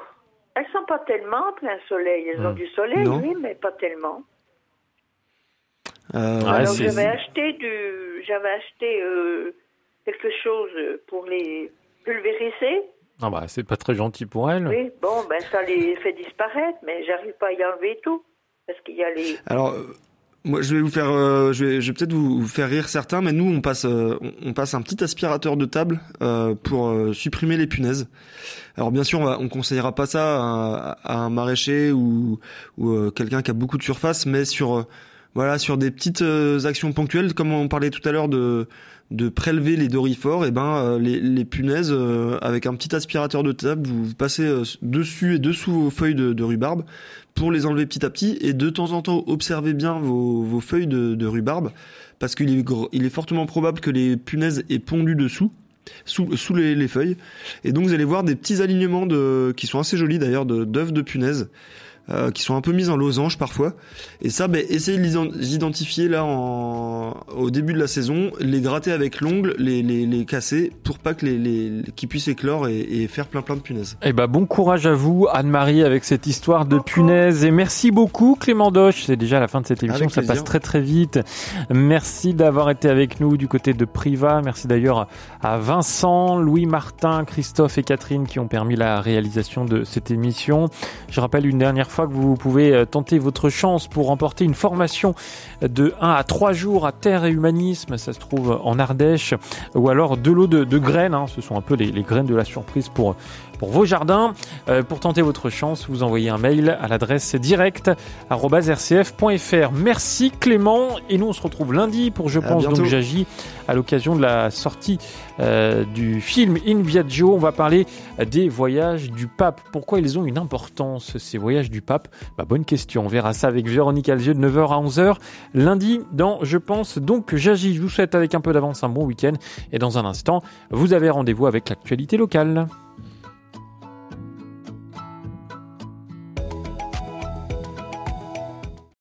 elles sont pas tellement en plein soleil. Elles ont Hmm. du soleil, Non. oui, mais pas tellement. Euh, Ouais, Alors j'avais acheté du, j'avais acheté euh, quelque chose pour les pulvériser. Ah bah, c'est pas très gentil pour elle. Oui, bon, ben ça les fait disparaître, mais j'arrive pas à y enlever tout parce qu'il y a les. Alors, euh, moi, je vais vous faire, euh, je vais, je vais peut-être vous, vous faire rire certains, mais nous, on passe, euh, on, on passe un petit aspirateur de table euh, pour euh, supprimer les punaises. Alors, bien sûr, on, va, on conseillera pas ça à, à un maraîcher ou, ou euh, quelqu'un qui a beaucoup de surface, mais sur, euh, voilà, sur des petites euh, actions ponctuelles, comme on parlait tout à l'heure de de prélever les dorifores, et ben euh, les, punaises euh, avec un petit aspirateur de table, vous, passez dessus et dessous vos feuilles de, rhubarbe pour les enlever petit à petit et de temps en temps observez bien vos, vos feuilles de, rhubarbe parce qu'il est, il est fortement probable que les punaises aient pondu dessous. Sous, sous les, les feuilles et donc vous allez voir des petits alignements qui sont assez jolis d'ailleurs de d'œufs de punaises euh, qui sont un peu mises en losange parfois et ça ben essayez de les en- d'identifier là en, au début de la saison les gratter avec l'ongle les, les, les casser pour pas que les, les qu'ils puissent éclore et, et faire plein plein de punaises Eh ben, bon courage à vous, Anne-Marie, avec cette histoire de punaise. Et merci beaucoup, Clément Doche. C'est déjà la fin de cette émission. Avec Ça plaisir. passe très, très vite. Merci d'avoir été avec nous du côté de Priva. Merci d'ailleurs à Vincent, Louis Martin, Christophe et Catherine qui ont permis la réalisation de cette émission. Je rappelle une dernière fois que vous pouvez euh, tenter votre chance pour remporter une formation de 1 à 3 jours à Terre et Humanisme. Ça se trouve en Ardèche. Ou alors de l'eau de, graines. hein. Ce sont un peu les graines de la surprise pour pour vos jardins. Euh, pour tenter votre chance, vous envoyez un mail à l'adresse direct@rcf.fr. Merci Clément et nous on se retrouve lundi pour je pense donc j'agis à l'occasion de la sortie euh, du film In Viaggio. On va parler des voyages du pape. Pourquoi ils ont une importance ces voyages du pape? Bah, Bonne question. On verra ça avec Véronique Alzieux de 9h à 11h lundi dans je pense donc j'agis. Je vous souhaite avec un peu d'avance un bon week-end et dans un instant vous avez rendez-vous avec l'actualité locale.